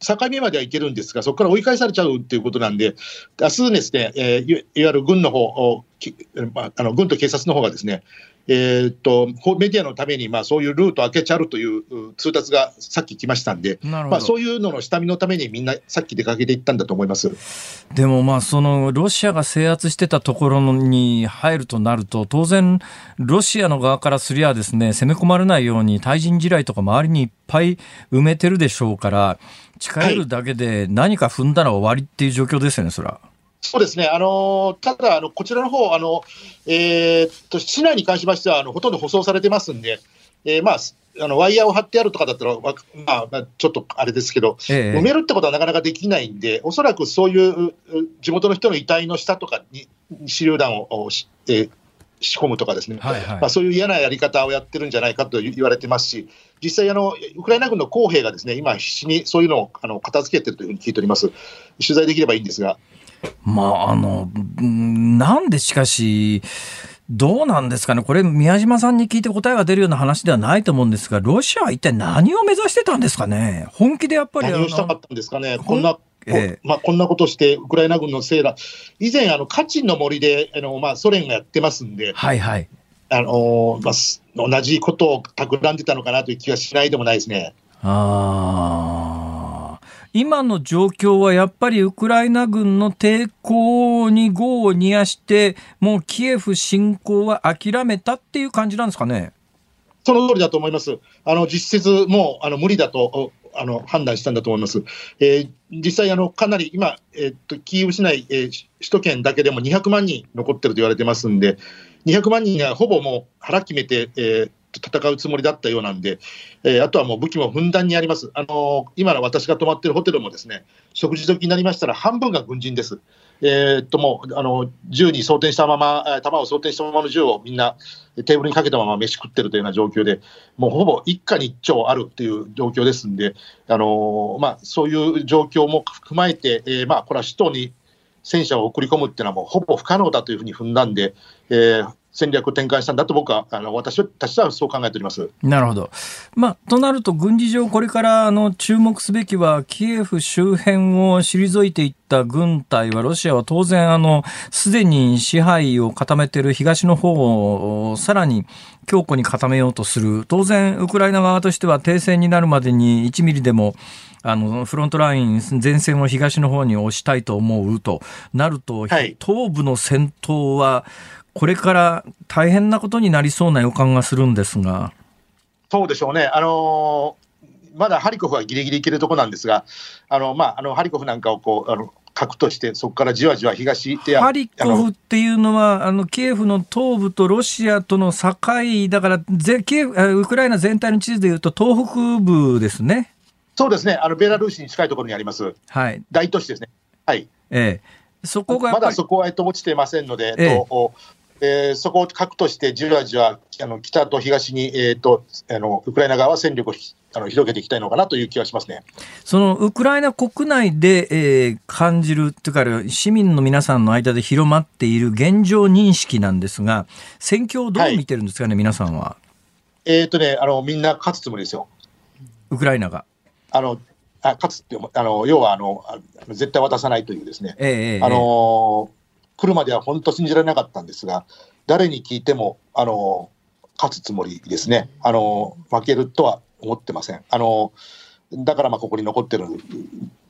境目までは行けるんですが、そこから追い返されちゃうっていうことなんで、明日ですね、えーいわゆる軍の方おきまああの軍と警察の方がですね、えーっとほメディアのために、まあ、そういうルートを開けちゃうというう通達がさっき来ましたんで。まあ、そういうのの下見のためにみんなさっき出かけていったんだと思います。でもまあそのロシアが制圧してたところに入るとなると当然ロシアの側からすりゃですね攻め込まれないように対人地雷とか周りにいっぱい埋めてるでしょうから近寄るだけで何か踏んだら終わりっていう状況ですよねそら。そうですね、あのただあの、こちらの方あのえーっと市内に関しましてはあの、ほとんど舗装されてますんで、えーまあ、あのワイヤーを張ってあるとかだったら、わまあ、まあちょっとあれですけど、ええ埋めるってことはなかなかできないんで、おそらくそういうう地元の人の遺体の下とかに手榴弾をおし、えー仕込むとかですね、はいはいまあ、そういう嫌なやり方をやってるんじゃないかと言われてますし、実際あの、ウクライナ軍の公兵がですね今、必死にそういうのをあの片付けてるというふうに聞いております。取材できればいいんですが。まああのうんなんでしかしどうなんですかねこれ宮島さんに聞いて答えが出るような話ではないと思うんですがロシアは一体何を目指してたんですかね本気でやっぱり何をしたかったんですかね、こんな、こええまあ、こんなことして、ウクライナ軍のセーラー、以前、あのカチンの森であの、まあ、ソ連がやってますんで、はいはい。あのまあ、す同じことを企んでたのかなという気がしないでもないですね。ああ。今の状況はやっぱりウクライナ軍の抵抗に業を煮やして、もうキエフ侵攻は諦めたっていう感じなんですかね。その通りだと思います。あの実質、もうあの無理だとあの判断したんだと思います。えー実際あの、かなり今、えーっと、キーウ市内、えー首都圏だけでも200万人残ってると言われてますんで、200万人がほぼもう腹決めて、えー戦うつもりだったようなんで、えーあとはもう武器もふんだんにあります。あの今の私が泊まっているホテルもですね、食事時になりましたら半分が軍人です。えーっともうあの銃に装填したまま、弾を装填したままの銃をみんなテーブルにかけたまま飯食ってるというような状況で、もうほぼ一家に一丁あるっていう状況ですんで、あのまあ、そういう状況も踏まえて、えーまあ、これは首都に戦車を送り込むっていうのはもうほぼ不可能だというふうに踏んだんで、えー戦略を転換したんだと僕は、あの私たちはそう考えております。なるほど。まあ、となると、軍事上、これからあの注目すべきは、キエフ周辺を退いていった軍隊は、ロシアは当然、すでに支配を固めている東の方を、さらに強固に固めようとする。当然、ウクライナ側としては停戦になるまでに1ミリでも、あの、フロントライン、前線を東の方に押したいと思うとなると、はい東部の戦闘は、これから大変なことになりそうな予感がするんですが。そうでしょうね、あのーまだハリコフはギリギリいけるところなんですが、あのまあ、あのハリコフなんかをこうあの核として、そこからじわじわ東でハリコフっていうのは、あのキエフの東部とロシアとの境だから、ぜキエウクライナ全体の地図でいうと、東北部ですね。そうですねあの、ベラルーシに近いところにあります、はい。大都市ですね。はいええ。そこがやまだそこは、えっと、落ちてませんので、えええっとおえー、そこを核としてじわじわあの北と東に、えーと、あのウクライナ側は戦力をあの広げていきたいのかなという気がしますねそのウクライナ国内で、えー、感じるというか、市民の皆さんの間で広まっている現状認識なんですが、戦況をどう見てるんですかね、はい、皆さんは？えっ、ー、とねあの、みんな勝つつもりですよ。ウクライナが。あのあ勝つってあの要はあの絶対渡さないというですね、えー、あの来るまでは本当信じられなかったんですが、誰に聞いても、あの、勝つつもりですね。あの、負けるとは思ってません。あの、だからまあここに残ってる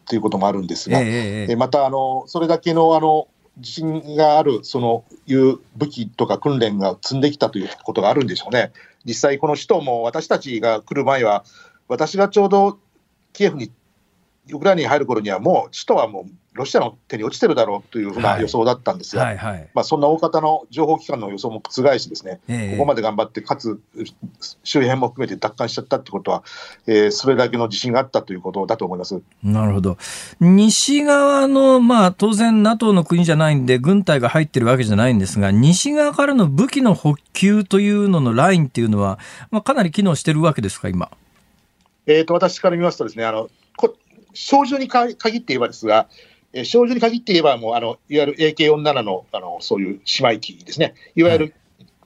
ということもあるんですが、えー、また、あの、それだけの、あの、自信がある、その、いう武器とか訓練が積んできたということがあるんでしょうね。実際、この首都も私たちが来る前は、私がちょうどキエフに、ウクライナに入る頃にはもう首都はもうロシアの手に落ちてるだろうというふうな予想だったんですが、はいはい。はい、まあ、そんな大方の情報機関の予想も覆しですね、えー、ここまで頑張って、かつ周辺も含めて奪還しちゃったってことは、えー、それだけの自信があったということだと思います。なるほど、西側の、まあ、当然、NATO の国じゃないんで、軍隊が入ってるわけじゃないんですが、西側からの武器の補給というののラインっていうのは、まあ、かなり機能してるわけですか、今？えーと、私から見ますとですね、あの少女に限って言えばですが、えー、少女に限って言えば、もうあのいわゆる AK47 のあのそういう姉妹機ですね、いわゆる、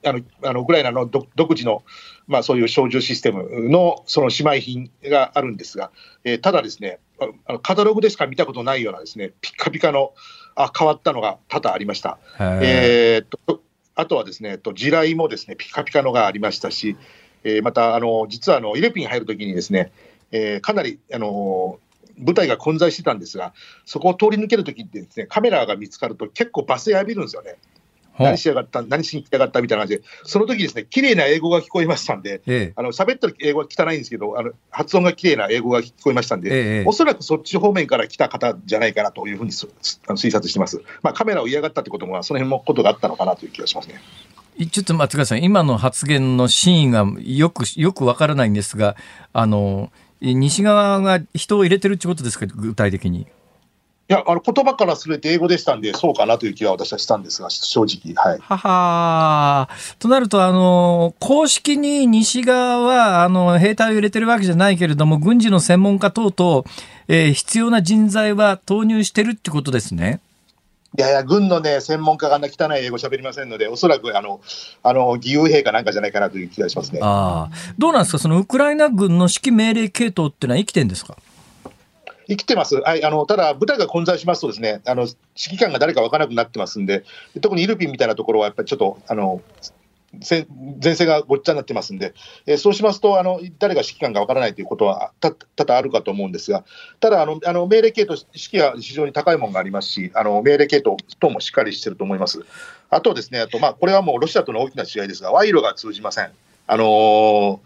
はい、あのあのウクライナの独自の、まあ、そういう小銃システムのその姉妹品があるんですが、えー、ただですねあの、カタログでしか見たことないようなですねピッカピカのあ変わったのが多々ありました。えー、とあとはですね、地雷もですねピカピカのがありましたし、えー、またあの実はあのイレピン入るときにですね、えー、かなりあの部隊が混在してたんですが、そこを通り抜けるときってです、ね、カメラが見つかると結構罵声浴びるんですよね。何しやがった、何しに来やがったみたいな感じで、その時ですね、綺麗な英語が聞こえましたんで、ええ、あの喋ってる英語は汚いんですけど、あの発音が綺麗な英語が聞こえましたんで、ええ、おそらくそっち方面から来た方じゃないかなというふうに推察してます。まあ、カメラを嫌がったってことも、その辺もことがあったのかなという気がしますね。ちょっと待ってください。今の発言の真意がよく、よくわからないんですが、あの、西側が人を入れてるってことですか、具体的に？いや、あの言葉からすべて英語でしたんで、そうかなという気は私はしたんですが、正直。はい。ははとなると、あの、公式に西側は、あの、兵隊を入れてるわけじゃないけれども、軍事の専門家等々、えー、必要な人材は投入してるってことですね。いやいや、軍のね、専門家が汚い英語喋りませんので、おそらくあの、あの、義勇兵かなんかじゃないかなという気がしますね。ああ。どうなんですか、そのウクライナ軍の指揮命令系統っていうのは生きてんですか？生きてます、はい、あのただ、部隊が混在しますとですね、あの指揮官が誰か分からなくなってますんで、特にイルピンみたいなところは、やっぱりちょっとあの前線がごっちゃになってますんで、えー、そうしますと、あの誰が指揮官かわからないということは多々あるかと思うんですが、ただ、あのあの命令系統、指揮は非常に高いものがありますし、あの命令系統等もしっかりしてると思います。あとですね、あとまあ、これはもうロシアとの大きな違いですが、賄賂が通じません。あのー、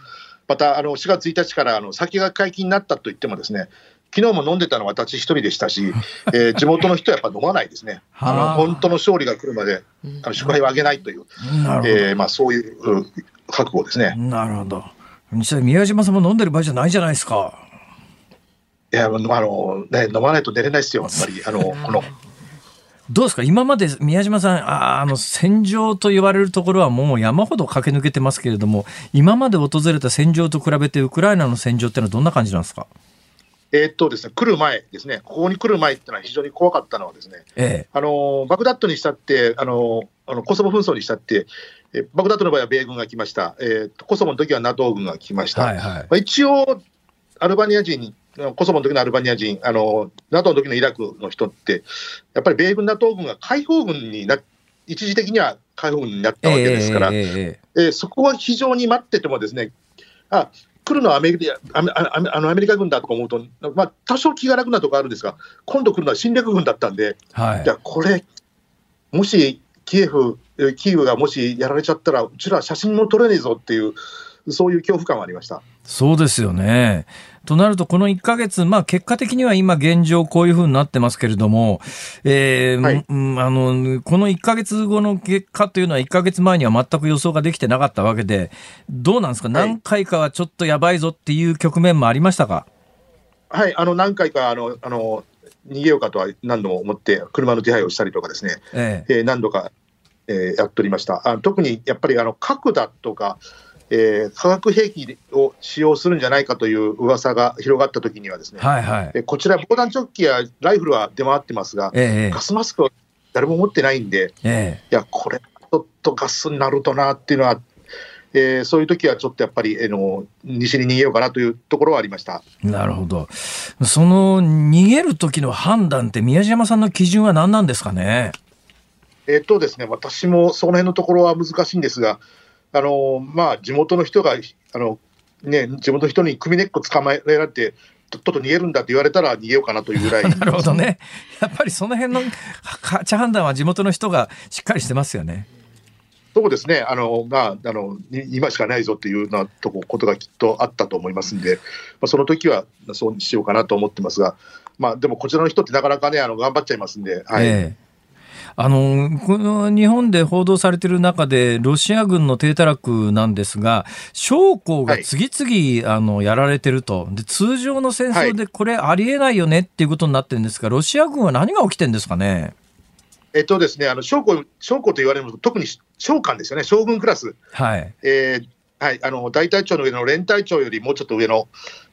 またあの4月1日からあの先が解禁になったといってもですね、昨日も飲んでたのは私一人でしたし、えー、地元の人はやっぱ飲まないですね、あの本当の勝利が来るまであの祝杯をあげないという、えーまあ、そういう覚悟ですね。なるほど。宮島さんも飲んでる場合じゃないじゃないですか。いや、あの、ね、飲まないと寝れないですよ、やっぱり。あの、この。どうですか？今まで宮島さん、ああの、戦場と言われるところはもう山ほど駆け抜けてますけれども、今まで訪れた戦場と比べて、ウクライナの戦場ってのはどんな感じなんですか？えー、っとですね、来る前ですね、ここに来る前っていうのは非常に怖かったのはですね、ええ、あのバグダッドにしたって、あのあのコソボ紛争にしたって、えバグダッドの場合は米軍が来ました、えー、コソボの時は NATO 軍が来ました、はいはい、まあ、一応、アルバニア人、コソボの時のアルバニア人、あの NATO の時のイラクの人って、やっぱり米軍、NATO 軍が解放軍にな一時的には解放軍になったわけですから、えー、えー、そこは非常に待っててもですね、あ来るのはアメリカあのアメリカ軍だとか思うと、まあ、多少気が楽なところあるんですが、今度来るのは侵略軍だったんで、はい、じゃこれ、もしキエフ、キーウがもしやられちゃったら、うちら写真も撮れねえぞっていう、そういう恐怖感はありましたそうですよね。となると、この1か月、まあ、結果的には今現状こういうふうになってますけれども、えー、はい、あの、この1か月後の結果というのは1か月前には全く予想ができてなかったわけで、どうなんですか、何回かはちょっとやばいぞっていう局面もありましたか？はい、あの、何回か、あの、あの、逃げようかとは何度も思って、車の手配をしたりとかですね、ええ。えー、何度かえーやっておりました。あ特にやっぱりあの核だとか、えー化学兵器を使用するんじゃないかという噂が広がったときにはですね、はいはい。えこちら、防弾チョッキやライフルは出回ってますが、ええガスマスクは誰も持ってないんで、ええいや、これ、ちょっとガスになるとなっていうのは、えーそういう時はちょっとやっぱり、あの西に逃げようかなというところはありました。なるほど。その逃げる時の判断って宮島さんの基準は何なんですかね？えっとですね、私もその辺のところは難しいんですが、あのまあ、地元の人が、あのね、地元の人に首根っこ捕まえられて、とっとと逃げるんだって言われたら逃げようかなというぐらい。なるほどね。やっぱりその辺の価値判断は地元の人がしっかりしてますよね。そうですね、あのまあ、あのい今しかないぞっていうようなとこことがきっとあったと思いますんで、まあ、その時はそうしようかなと思ってますが、まあ、でもこちらの人ってなかなかね、あの頑張っちゃいますんで、はいええあのこの日本で報道されている中で、ロシア軍の低たらくなんですが、将校が次々、あのやられてると。で、通常の戦争でこれ、ありえないよねっていうことになってるんですが、ロシア軍は何が起きてるんですかね？えっとですね、あの将校将校と言われるの特に将官ですよね、将軍クラス。はい、えーはい、あの大隊長の上の連隊長よりもうちょっと上の、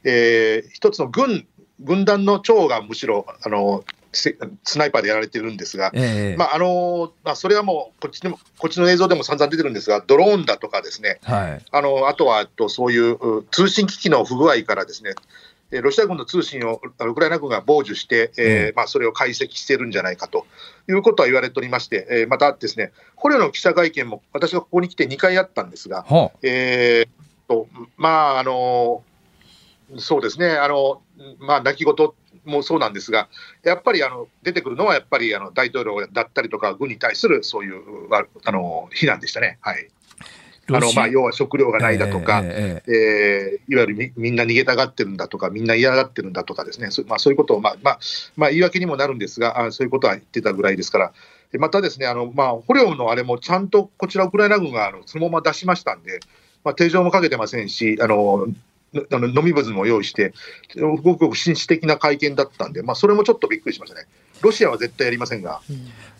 えー一つの軍軍団の長がむしろあのせスナイパーでやられてるんですが、ええ。まああのまあ、それはもうこっちでも、こっちの映像でも散々出てるんですが、ドローンだとかですね、はい、あのあとはとそういうう通信機器の不具合からですね、えーロシア軍の通信をウクライナ軍が傍受して、えーええ。まあ、それを解析してるんじゃないかということは言われておりまして、えーまたですね、捕虜の記者会見も私がここに来て2回あったんですが、えーっと、まあ、あの、そうですね、あの、まあ、泣き言もそうなんですが、やっぱりあの出てくるのは、やっぱりあの大統領だったりとか、軍に対するそういうわあの非難でしたね。はい。あのまあ、要は食料がないだとか、ええええーいわゆるみみんな逃げたがってるんだとか、みんな嫌がってるんだとかですね、そ,、まあ、そういうことを、まあまあまあ、言い訳にもなるんですが、あそういうことは言ってたぐらいですから、でまたですね、あのまあ、捕虜のあれもちゃんとこちら、ウクライナ軍があのそのまま出しましたんで、まあ、手錠もかけてませんし、あののあの飲み物も用意して、ごくごく紳士的な会見だったんで、まあ、それもちょっとびっくりしましたね。ロシアは絶対やりませんが。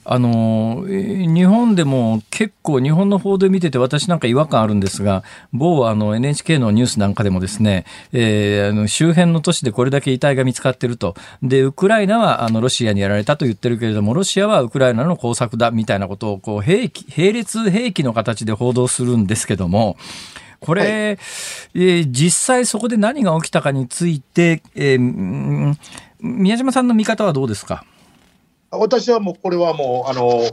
あの日本でも結構、日本の報道見てて、私なんか違和感あるんですが、某あの NHK のニュースなんかでもですね、えーあの周辺の都市でこれだけ遺体が見つかっていると、でウクライナはあのロシアにやられたと言ってるけれども、ロシアはウクライナの工作だみたいなことをこう兵器並列兵器の形で報道するんですけども、これ、はい。えー実際そこで何が起きたかについて、えーうん宮島さんの見方はどうですか？私はもうこれはもう、あの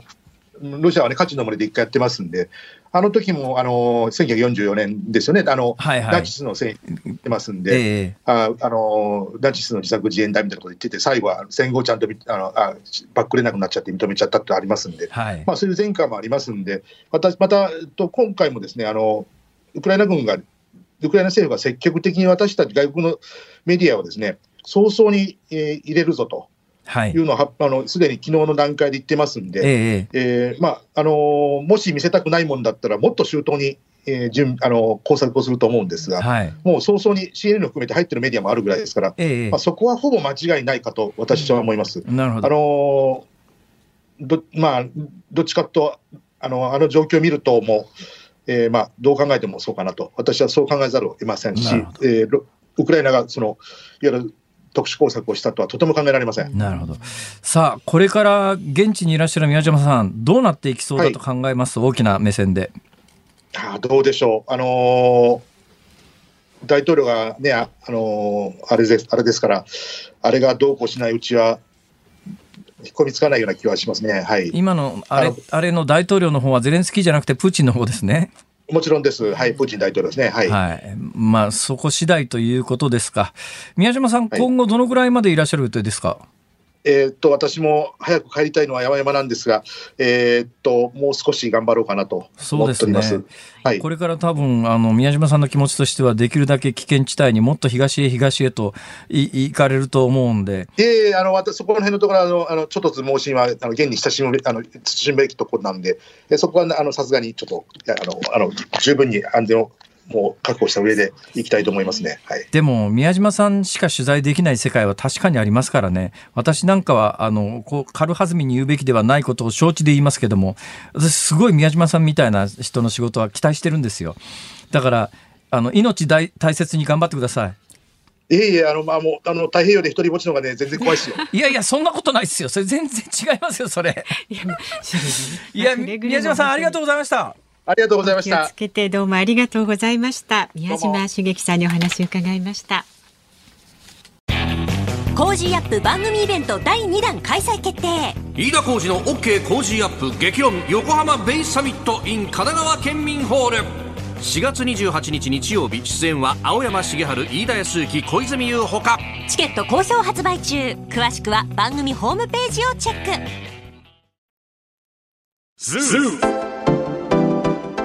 ロシアはね、価値の森で一回やってますんで、あの時もあの1944年ですよね、あのはいはい。ナチスのせい言ってますんで、ええ。ああのナチスの自作自演だみたいなこと言ってて、最後は戦後ちゃんとみあのあバックれなくなっちゃって認めちゃったってありますんで、はい。まあ、そういう前科もありますんで、私また、と、今回もですねあの、ウクライナ軍が、ウクライナ政府が積極的に私たち外国のメディアをですね早々に、えー入れるぞとはいいうのをはあのすでに昨日の段階で言ってますんで、えええーまああのーもし見せたくないもんだったら、もっと周到に、えー準あのー工作をすると思うんですが、はい。もう早々に CNN を含めて入ってるメディアもあるぐらいですから、ええまあ、そこはほぼ間違いないかと私は思います。あなるほど。のーどまあ、どっちかとあのあの状況を見ると、もう、えーまあ、どう考えてもそうかなと、私はそう考えざるを得ませんしえーロウクライナがそのいわゆる特殊工作をしたとはとても考えられません。なるほど。さあ、これから現地にいらっしゃる宮島さん、どうなっていきそうだと考えます、大きな目線で。あーどうでしょう、あのー大統領がね、あ、あのーあれですあれですから、あれがどうこうしないうちは、引っ込みつかないような気はしますね。はい、今のあれあのあれの大統領の方はゼレンスキーじゃなくてプーチンの方ですね。もちろんです、はい、プーチン大統領ですね。はいはい。まあ、そこ次第ということですか。宮島さん、はい今後どのぐらいまでいらっしゃる予定ですか？えーっと私も早く帰りたいのは山々なんですが、えーっともう少し頑張ろうかなと思っております。はい。これから多分、あの、宮島さんの気持ちとしては、できるだけ危険地帯にもっと東へ東へとい行かれると思うんで、で、あの、私、そこら辺のところは、あの、あの、ちょっとず盲信は、あの、現に親しむべ、あの、慎むべきところなんで、えそこは、あの、さすがに、ちょっと、あの、あの、十分に安全をもう確保した上でいきたいと思いますね。はい。でも宮島さんしか取材できない世界は確かにありますからね。私なんかはあのこう軽はずみに言うべきではないことを承知で言いますけども私すごい宮嶋さんみたいな人の仕事は期待してるんですよ。だからあの命大大切に頑張ってください。いえいえ、あの、まあ、もう、あの、太平洋で一人ぼっちの方がね、全然怖いですよ。いやいやそんなことないですよ。それ全然違いますよそれ。いや宮嶋さんありがとうございましたありがとうございました。気をつ。けてどうもありがとうございました。宮嶋茂樹さんにお話を伺いました。 Cozy up 番組イベント第2弾開催決定。飯田浩司の OK 工事アップ激論横浜ベイサミット in 神奈川県民ホール。4月28日日曜日出演は青山繁晴飯田泰之小泉悠ほか。チケット好評発売中。詳しくは番組ホームページをチェック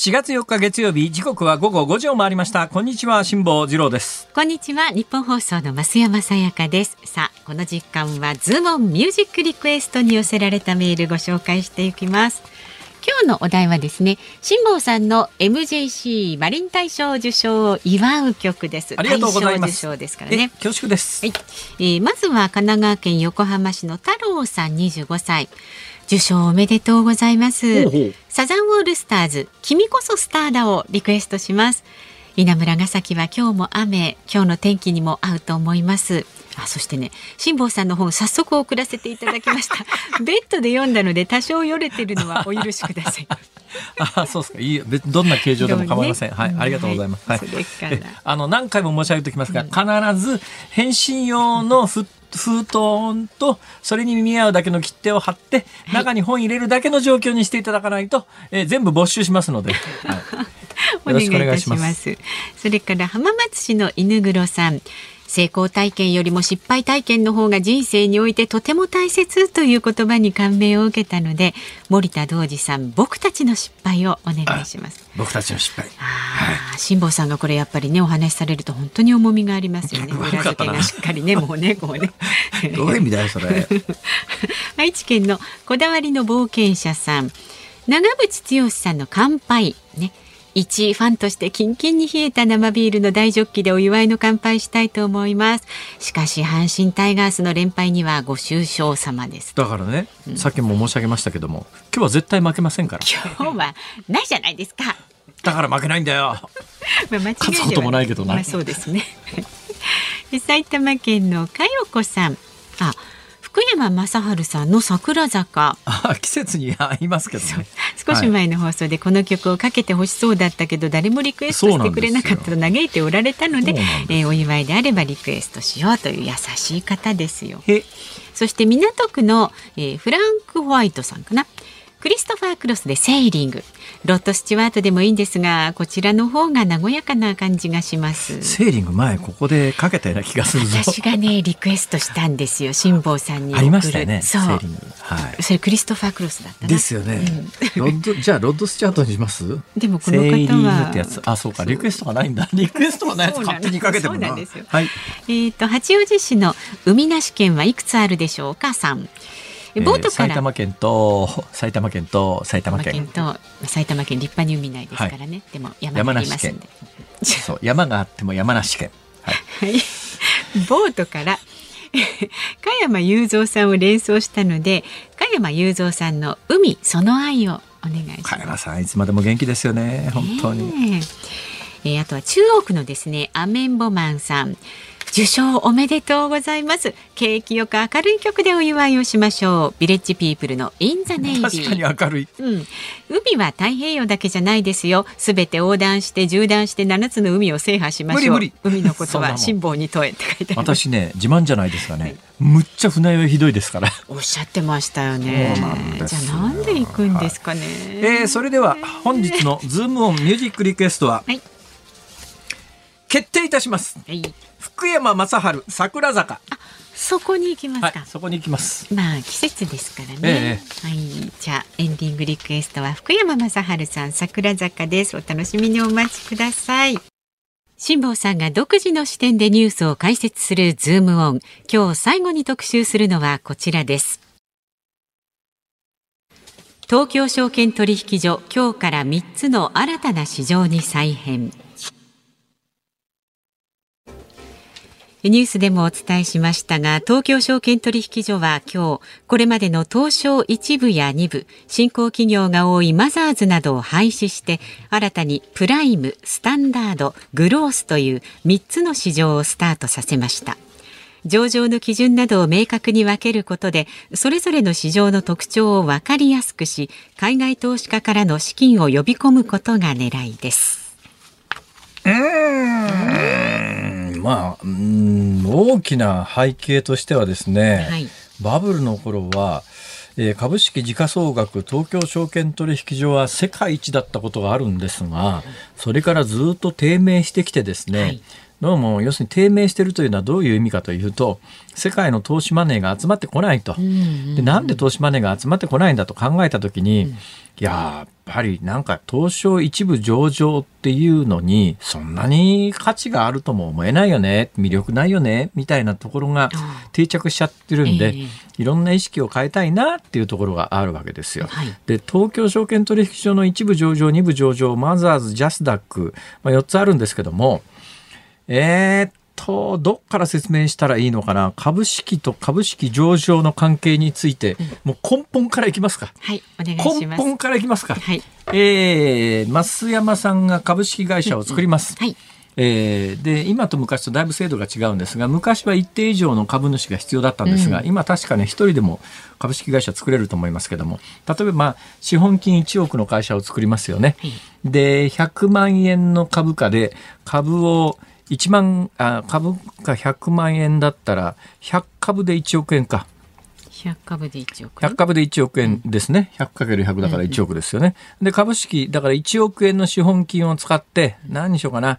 4月4日月曜日時刻は午後5時を回りました。こんにちは辛坊治郎です。こんにちはニッポン放送の増山さやかです。さあこの時間はズームミュージックリクエストに寄せられたメールご紹介していきます。今日のお題はですね辛坊さんの MJC マリン大賞受賞を祝う曲です。ありがとうございます。受賞ですからね。え恐縮です、はい、えーまずは神奈川県横浜市の太郎さん25歳受賞おめでとうございます。サザンオールスターズ君こそスターだをリクエストします。稲村ヶ崎は今日も雨今日の天気にも合うと思います。あそしてね辛坊さんの本早速送らせていただきました。ベッドで読んだので多少よれてるのは お許しください。あそうですか。いいどんな形状でも構いません、ね。はいありがとうございます、はい。あの何回も申し上げておきますが、必ず返信用のふ封筒とそれに見合うだけの切手を貼って中に本入れるだけの状況にしていただかないと、えー全部没収しますので、はいお願いいたします。それから浜松市の犬黒さん。成功体験よりも失敗体験の方が人生においてとても大切という言葉に感銘を受けたので森田道二さん僕たちの失敗をお願いします。僕たちの失敗。辛坊さんがこれやっぱりねお話しされると本当に重みがありますよね。悪 裏付けがしっかりねもうねこうね。どういう意味だよそれ。愛知県のこだわりの冒険者さん。長渕剛さんの乾杯。ね一ファンとしてキンキンに冷えた生ビールの大ジョッキでお祝いの乾杯したいと思います。しかし阪神タイガースの連敗にはご愁傷様です。だからね、さっきも申し上げましたけども今日は絶対負けませんから。今日はないじゃないですか？だから負けないんだよ。まあ間違勝つこともないけどな。まあ、そうですね。で 埼玉県のかよこさん。あ福山雅治さんの桜坂。あ季節に合いますけどね。少し前の放送でこの曲をかけてほしそうだったけど誰もリクエストしてくれなかったと嘆いておられたのでですえーお祝いであればリクエストしようという優しい方ですよ。へ。そして港区の、えーフランク・ホワイトさんかな。クリストファー・クロスでセーリング。ロッド・スチュワートでもいいんですが、こちらの方が和やかな感じがします。セーリング前ここでかけたような気がするぞ。私がね、リクエストしたんですよ。辛坊さんに。ありましたよねそう。はい。それクリストファー・クロスだったな。ですよね、ロッド じゃあロッドスチャートにします？でもこの方は。セーリングってやつ。あそうかリクエストがないんだ。リクエストがないやつ勝手にかけてもな。そうなんですよ。はい。えっ、と八王子市の海なし県はいくつあるでしょう？かさん。えボートえーから、埼玉県と埼玉県と埼玉県とまあ埼玉県立派に海ないですからね。でも山がありますんで。そう山があっても山梨県はいはい。ボートから 加山雄三さんを連想したので加山雄三さんの海その愛をお願いします。加山さんいつまでも元気ですよね本当に、ねええーあとは中央区のですねアメンボマンさん受賞おめでとうございます景気よく明るい曲でお祝いをしましょうビレッジピープルのインザネイビー確かに明るい。うん、海は太平洋だけじゃないですよ。すべて横断して縦断して七つの海を制覇しましょう。無理無理海のことは辛抱に問えって書いてあります。私ね、自慢じゃないですかね。むっちゃ船酔いひどいですから。おっしゃってましたよね。じゃあなんで行くんですかね。えー、それでは本日のズームオンミュージックリクエストは、はい決定いたします。はい、福山雅治桜坂。そこに行きますか。はい、そこに行きます。まあ季節ですからね。えはい、じゃあエンディングリクエストは福山雅治さん桜坂です。お楽しみにお待ちください。辛坊さんが独自の視点でニュースを解説するズームオン。今日最後に特集するのはこちらです。東京証券取引所今日から3つの新たな市場に再編。ニュースでもお伝えしましたが、東京証券取引所は今日、これまでの東証一部や二部、新興企業が多いマザーズなどを廃止して、新たにプライム、スタンダード、グロースという3つの市場をスタートさせました。上場の基準などを明確に分けることで、それぞれの市場の特徴を分かりやすくし、海外投資家からの資金を呼び込むことが狙いです。うんまあ、うん大きな背景としてはですね、はい。バブルの頃は、えー株式時価総額東京証券取引所は世界一だったことがあるんですが、それからずっと低迷してきてですね、はいどうも要するに低迷しているというのはどういう意味かというと世界の投資マネーが集まってこないと。でなんで投資マネーが集まってこないんだと考えた時に、いややっぱりなんか東証一部上場っていうのにそんなに価値があるとも思えないよね魅力ないよねみたいなところが定着しちゃってるんで、ええ。いろんな意識を変えたいなっていうところがあるわけですよ。はい。で東京証券取引所の一部上場二部上場マザーズジャスダック、まあ、4つあるんですけどもえーっとどっから説明したらいいのかな？株式と株式上場の関係について、もう根本からいきますかはい、お願いします。根本からいきますか、はい。えー、増山さんが株式会社を作ります。はい。えーで今と昔とだいぶ制度が違うんですが昔は一定以上の株主が必要だったんですが、今確かね一人でも株式会社作れると思いますけども例えば、まあ、資本金1億の会社を作りますよね。で100万円の株価で株を1万あ株価100万円だったら100株で1億円か。100株で1億円？100株で1億円ですね。100×100 だから1億ですよね。で、株式、だから1億円の資本金を使って、何にしようかな。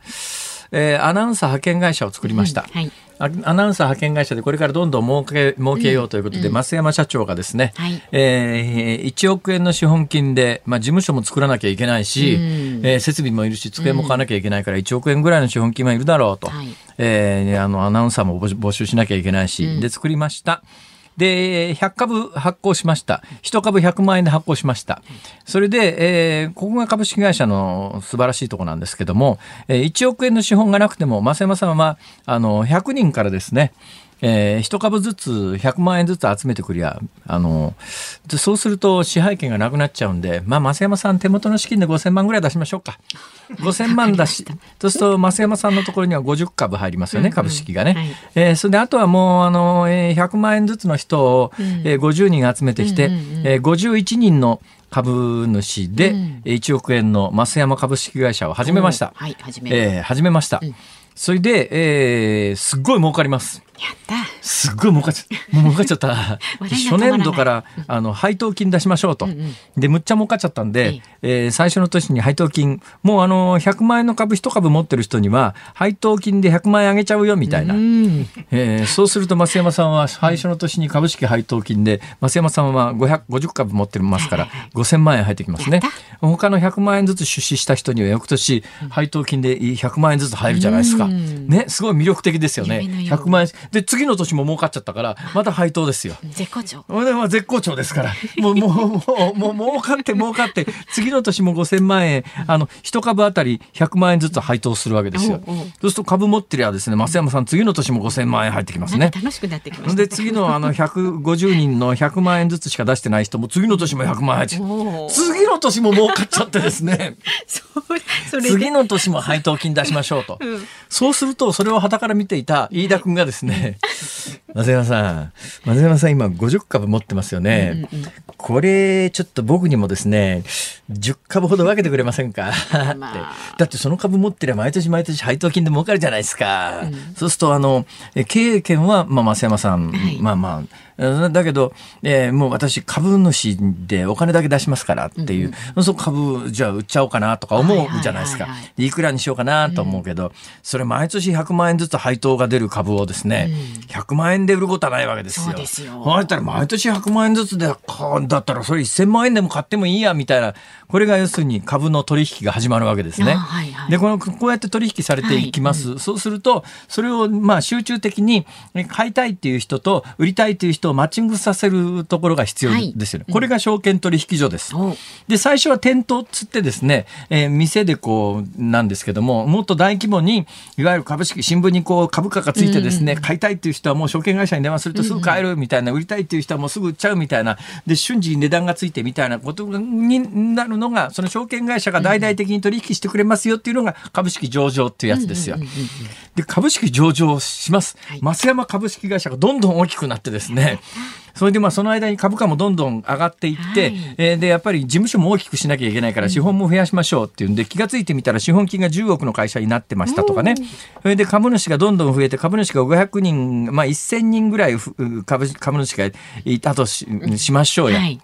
えーアナウンサー派遣会社を作りました。はい。あアナウンサー派遣会社でこれからどんどん儲け儲けようということで、増山社長がですね、はい。えー1億円の資本金で、まあ、事務所も作らなきゃいけないし、えー設備もいるし机も買わなきゃいけないから1億円ぐらいの資本金はいるだろうと、はい。えーあのアナウンサーも募集募集しなきゃいけないし、で作りました。で、100株発行しました。1株100万円で発行しました。それで、えーここが株式会社の素晴らしいところなんですけども、えー1億円の資本がなくても、増山さんは、あの、100人からですね、えー、1株ずつ100万円ずつ集めてくりゃ、あの、でそうすると支配権がなくなっちゃうんで、まあ、増山さん手元の資金で5000万ぐらい出しましょうか。5000万出し、そうすると増山さんのところには50株入りますよね、株式がね。はいえーそれであとはもう、あの、えー100万円ずつの人を、えー50人集めてきて、えー51人の株主で、えー1億円の増山株式会社を始めました。はい、始め。えー始めました。それで、えーすっごい儲かります。やった。すっごい儲かっちゃった。もう儲かっちゃった。初年度から、あの、配当金出しましょうと。で、むっちゃ儲かっちゃったんで、えー最初の年に配当金、もうあの、100万円の株1株持ってる人には、配当金で100万円あげちゃうよ、みたいな。うん。えーそうすると増山さんは最初の年に株式配当金で増山さんは500 50株持ってますから5000万円入ってきますね。他の100万円ずつ出資した人には翌年配当金で100万円ずつ入るじゃないですか、ね、すごい魅力的ですよね。夢のよう100万円。で次の年年も儲かっちゃったから、また配当ですよ。絶好調。これは絶好調ですから。もう、もう、もう、もう、儲かって儲かって、次の年も5000万円、あの、一株あたり100万円ずつ配当するわけですよ。そうすると株持ってりゃですね、増山さん、次の年も5000万円入ってきますね。楽しくなってきました。で、次のあの、150人の100万円ずつしか出してない人も、次の年も100万円入って次の年も儲かっちゃってですね。そうそれで次の年も配当金出しましょうと。うんそうすると、それを傍から見ていた飯田君がですね、松山さん、松山さん今50株持ってますよね。これ、ちょっと僕にもですね、10株ほど分けてくれませんか？まあ だってその株持ってりゃ毎年毎年配当金で儲かるじゃないですか。そうすると、あの、え経営権は、まあ、増山さん、はいまあまあ、うんだけど、えーもう私株主でお金だけ出しますからっていう、そう株じゃあ売っちゃおうかなとか思うじゃないですか。はいくらにしようかなと思うけど、それ毎年100万円ずつ配当が出る株をですね、100万円で売ることはないわけですよ。そうですよ。ったら毎年100万円ずつで、かだったらそれ1000万円でも買ってもいいやみたいな、これが要するに株の取引が始まるわけですね。あはいはい。で、この、こうやって取引されていきます。そうすると、それをまあ集中的にえ買いたいっていう人と売りたいっていう人をマッチングさせるところが必要ですよね。これが証券取引所です。おで、最初は店頭っつってですね、えー店でこう、なんですけども、もっと大規模に、いわゆる株式、新聞にこう株価がついてですね、買いたいっていう人はもう証券会社に電話するとすぐ買えるみたいな、売りたいっていう人はもうすぐ売っちゃうみたいな、で、瞬時に値段がついてみたいなことになるのが、その証券会社が大々的に取引してくれますよっていうのが株式上場っていうやつですよ。で、株式上場します。増山株式会社がどんどん大きくなってですね、それでまあその間に株価もどんどん上がっていって、はいえーでやっぱり事務所も大きくしなきゃいけないから資本も増やしましょうっていうんで気がついてみたら資本金が10億の会社になってましたとかね、それで株主がどんどん増えて株主が500人、まあ、1000人ぐらいふ株株主がいたとししましょうや。はい。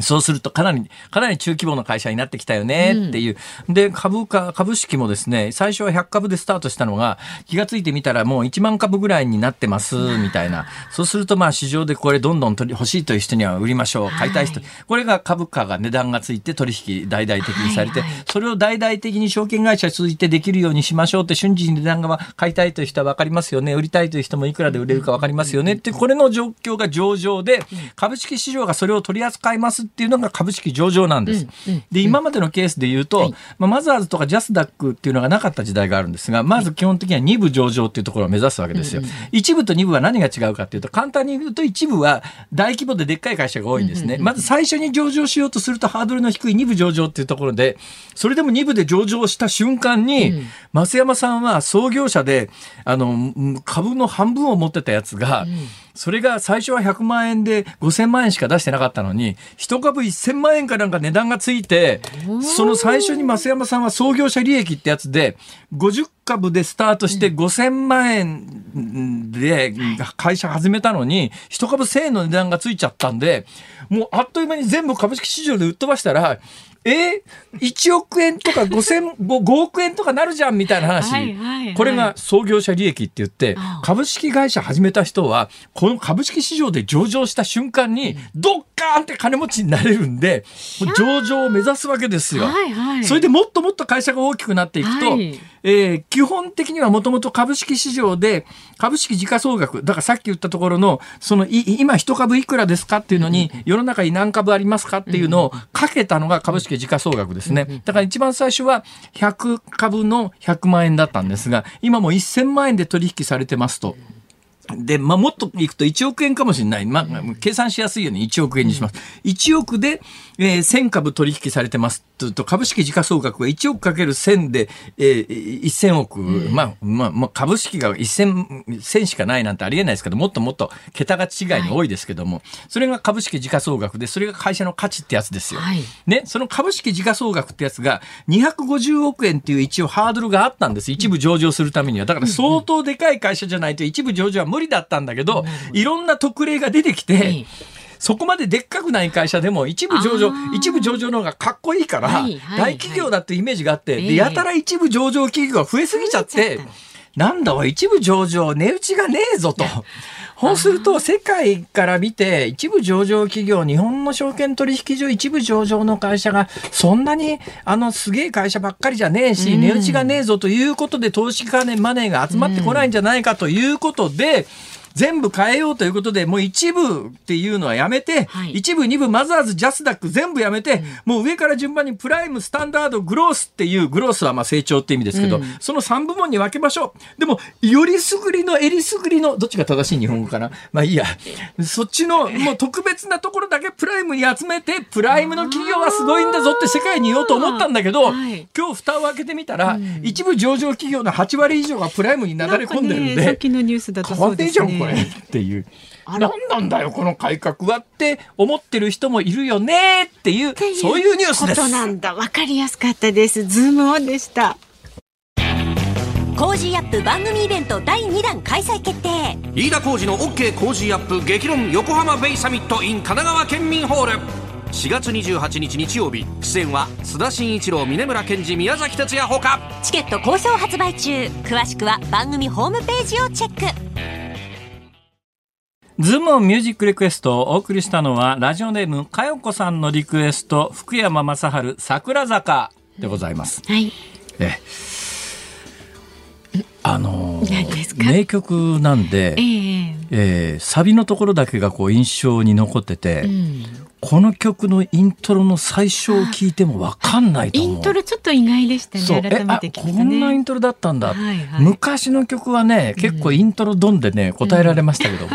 そうするとかなり、かなり中規模の会社になってきたよねっていう。で、株価、株式もですね、最初は100株でスタートしたのが、気がついてみたらもう1万株ぐらいになってます、みたいな。そうするとまあ市場でこれどんどん取り欲しいという人には売りましょう。買いたい人。はいこれが株価が値段がついて取引大々的にされて、はいはいそれを大々的に証券会社通じてできるようにしましょうって瞬時に値段が買いたいという人は分かりますよね。売りたいという人もいくらで売れるか分かりますよねって、これの状況が上場で、株式市場がそれを取り扱いますっていうのが株式上場なんです。で、今までのケースで言うと、まあ、マザーズとかジャスダックっていうのがなかった時代があるんですが、まず基本的には2部上場っていうところを目指すわけですよ。一部と2部は何が違うかっていうと、簡単に言うと一部は大規模ででっかい会社が多いんですね。まず最初に上場しようとするとハードルの低い2部上場っていうところで、それでも2部で上場した瞬間に、増山さんは創業者で、あの、うん株の半分を持ってたやつが、それが最初は100万円で5000万円しか出してなかったのに、一株1000万円かなんか値段がついて、その最初に増山さんは創業者利益ってやつで、50株でスタートして5000万円で会社始めたのに、一株1000円の値段がついちゃったんで、もうあっという間に全部株式市場で売っ飛ばしたら、え？1億円とか5000、5, 5億円とかなるじゃんみたいな話。はいはいはい。これが創業者利益って言って株式会社始めた人は、この株式市場で上場した瞬間に、ドッカーンって金持ちになれるんで、上場を目指すわけですよ。はいはい。それでもっともっと会社が大きくなっていくと、はい。えー基本的にはもともと株式市場で株式時価総額、だからさっき言ったところの、そのい今一株いくらですかっていうのに、世の中に何株ありますかっていうのをかけたのが株式時価総額ですね。だから一番最初は100株の100万円だったんですが、今もう1000万円で取引されてますと。で、まあ、もっといくと1億円かもしれない。まあ、計算しやすいように1億円にします。1億で、えー1000株取引されてますとと、株式時価総額が1億かける1000で、えー1000億。まあ、まあ、まあ、株式が1000、1000しかないなんてありえないですけど、もっともっと桁が違いに多いですけども、それが株式時価総額で、それが会社の価値ってやつですよ。はいね、その株式時価総額ってやつが250億円っていう一応ハードルがあったんです。一部上場するためには。だから相当でかい会社じゃないと一部上場は無理だったんだけど、いろんな特例が出てきて、はい。そこまででっかくない会社でも一部上場一部上場の方がかっこいいから、大企業だってイメージがあって、ええで、やたら一部上場企業が増えすぎちゃってなんだわ、一部上場、値打ちがねえぞと。そうすると、世界から見て、一部上場企業、日本の証券取引所一部上場の会社が、そんなに、あの、すげえ会社ばっかりじゃねえし、うん値打ちがねえぞということで、投資家ね、マネーが集まってこないんじゃないかということで、全部変えようということで、もう一部っていうのはやめて、はい。一部、二部、マザーズ、ジャスダック全部やめて、もう上から順番にプライム、スタンダード、グロースっていう、グロースはまあ成長って意味ですけど、その3部門に分けましょう。でも、よりすぐりの、えりすぐりの、どっちが正しい日本語かな？まあいいや。そっちの、もう特別なところだけプライムに集めて、プライムの企業はすごいんだぞって世界に言おうと思ったんだけど、はい。今日蓋を開けてみたら、一部上場企業の8割以上がプライムに流れ込んでるんで、さっきのニュースだとそうですってんじゃん、これ。ね。っていう。何なんだよ、この改革はって思ってる人もいるよねっていう、そういうニュースです。ことなんだ。わかりやすかったです。ズームオンでした。コージーアップ番組イベント第2弾開催決定飯田浩司の OK 工事アップ激論横浜ベイサミット in 神奈川県民ホール4月28日日曜日出演は須田慎一郎峯村健司宮崎哲也ほかチケット好評発売中詳しくは番組ホームページをチェックズームオンミュージックリクエストをお送りしたのは、ラジオネーム、かよこさんのリクエスト、福山雅治、桜坂でございます。はい。ええあのー名曲なんでえ、ええーサビのところだけがこう印象に残ってて、うんこの曲のイントロの最初を聞いてもわかんないと思う。イントロちょっと意外でしたね。改めて聞くとえあこんなインね。トロだったんだ、はいはい。昔の曲はね結構イントロドンでね答えられましたけど、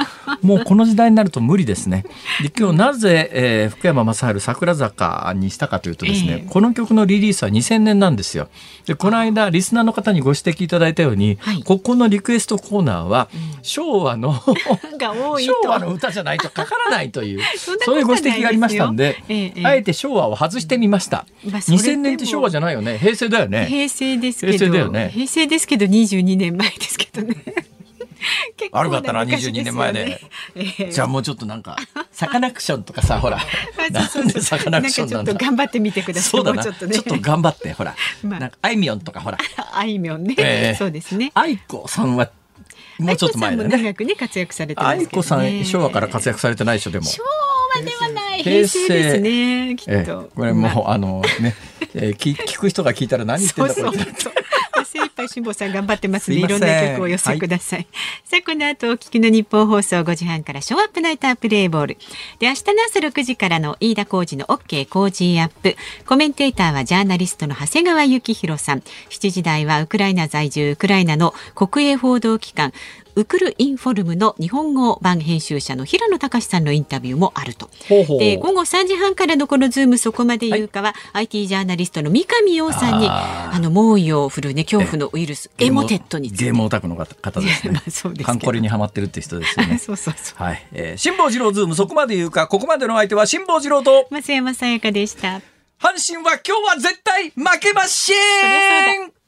もうこの時代になると無理ですね。で今日なぜ、えー福山雅治桜坂にしたかというとですね、ええ。この曲のリリースは2000年なんですよ。でこの間リスナーの方にご指摘いただいたように、はい。ここのリクエストコーナーは、昭和の。昭和の歌じゃないとかからないという そういうご指摘がありましたんで、ええええあえて昭和を外してみました、まあそれでも2000年って昭和じゃないよね平成だよね平成ですけど。平成だよね平成ですけど22年前ですけどね。結構悪かったな昔22年前で。ええじゃあもうちょっとなんか、サカナクションとかさ、ほら。なんでサカナクションなんだかちょっと頑張ってみてください。そうだな。ちょもうちょっと頑張って、ほら。まあなんか、あいみょんとかほら。あいみょんね、ええそうですね。愛子さんは、もうちょっと前だね。長くね活躍されてますけどね。愛子さん、昭和から活躍されてないでしょ、でも。昭平成ですねきええっと。これもう、まああのね、えー聞聞く人が聞いたら何言ってんだこれ。精一杯辛坊さん頑張ってますいろんな曲をお寄せください。さあこの後お聞きのニッポン放送5時半からショーアップナイタープレイボール。で明日の朝6時からの飯田浩二の OK 工事アップ。コメンテーターはジャーナリストの長谷川幸洋さん。7時台はウクライナ在住ウクライナの国営報道機関ウクルインフォルムの日本語版編集者の平野隆さんのインタビューもあると。で午後3時半からのこのズームそこまで言うかは、IT ジャーナリストの三上洋さんにああの猛威を振るうね恐怖のウイルスエモテットについて。ゲームオタクの方方ですね。ま。あそうですカンコレにハマってるって人ですよね。そうそうそうはい。えー辛坊治郎ズーム、そこまで言うか、ここまでの相手は辛坊治郎と、増山さやかでした。阪神は今日は絶対負けません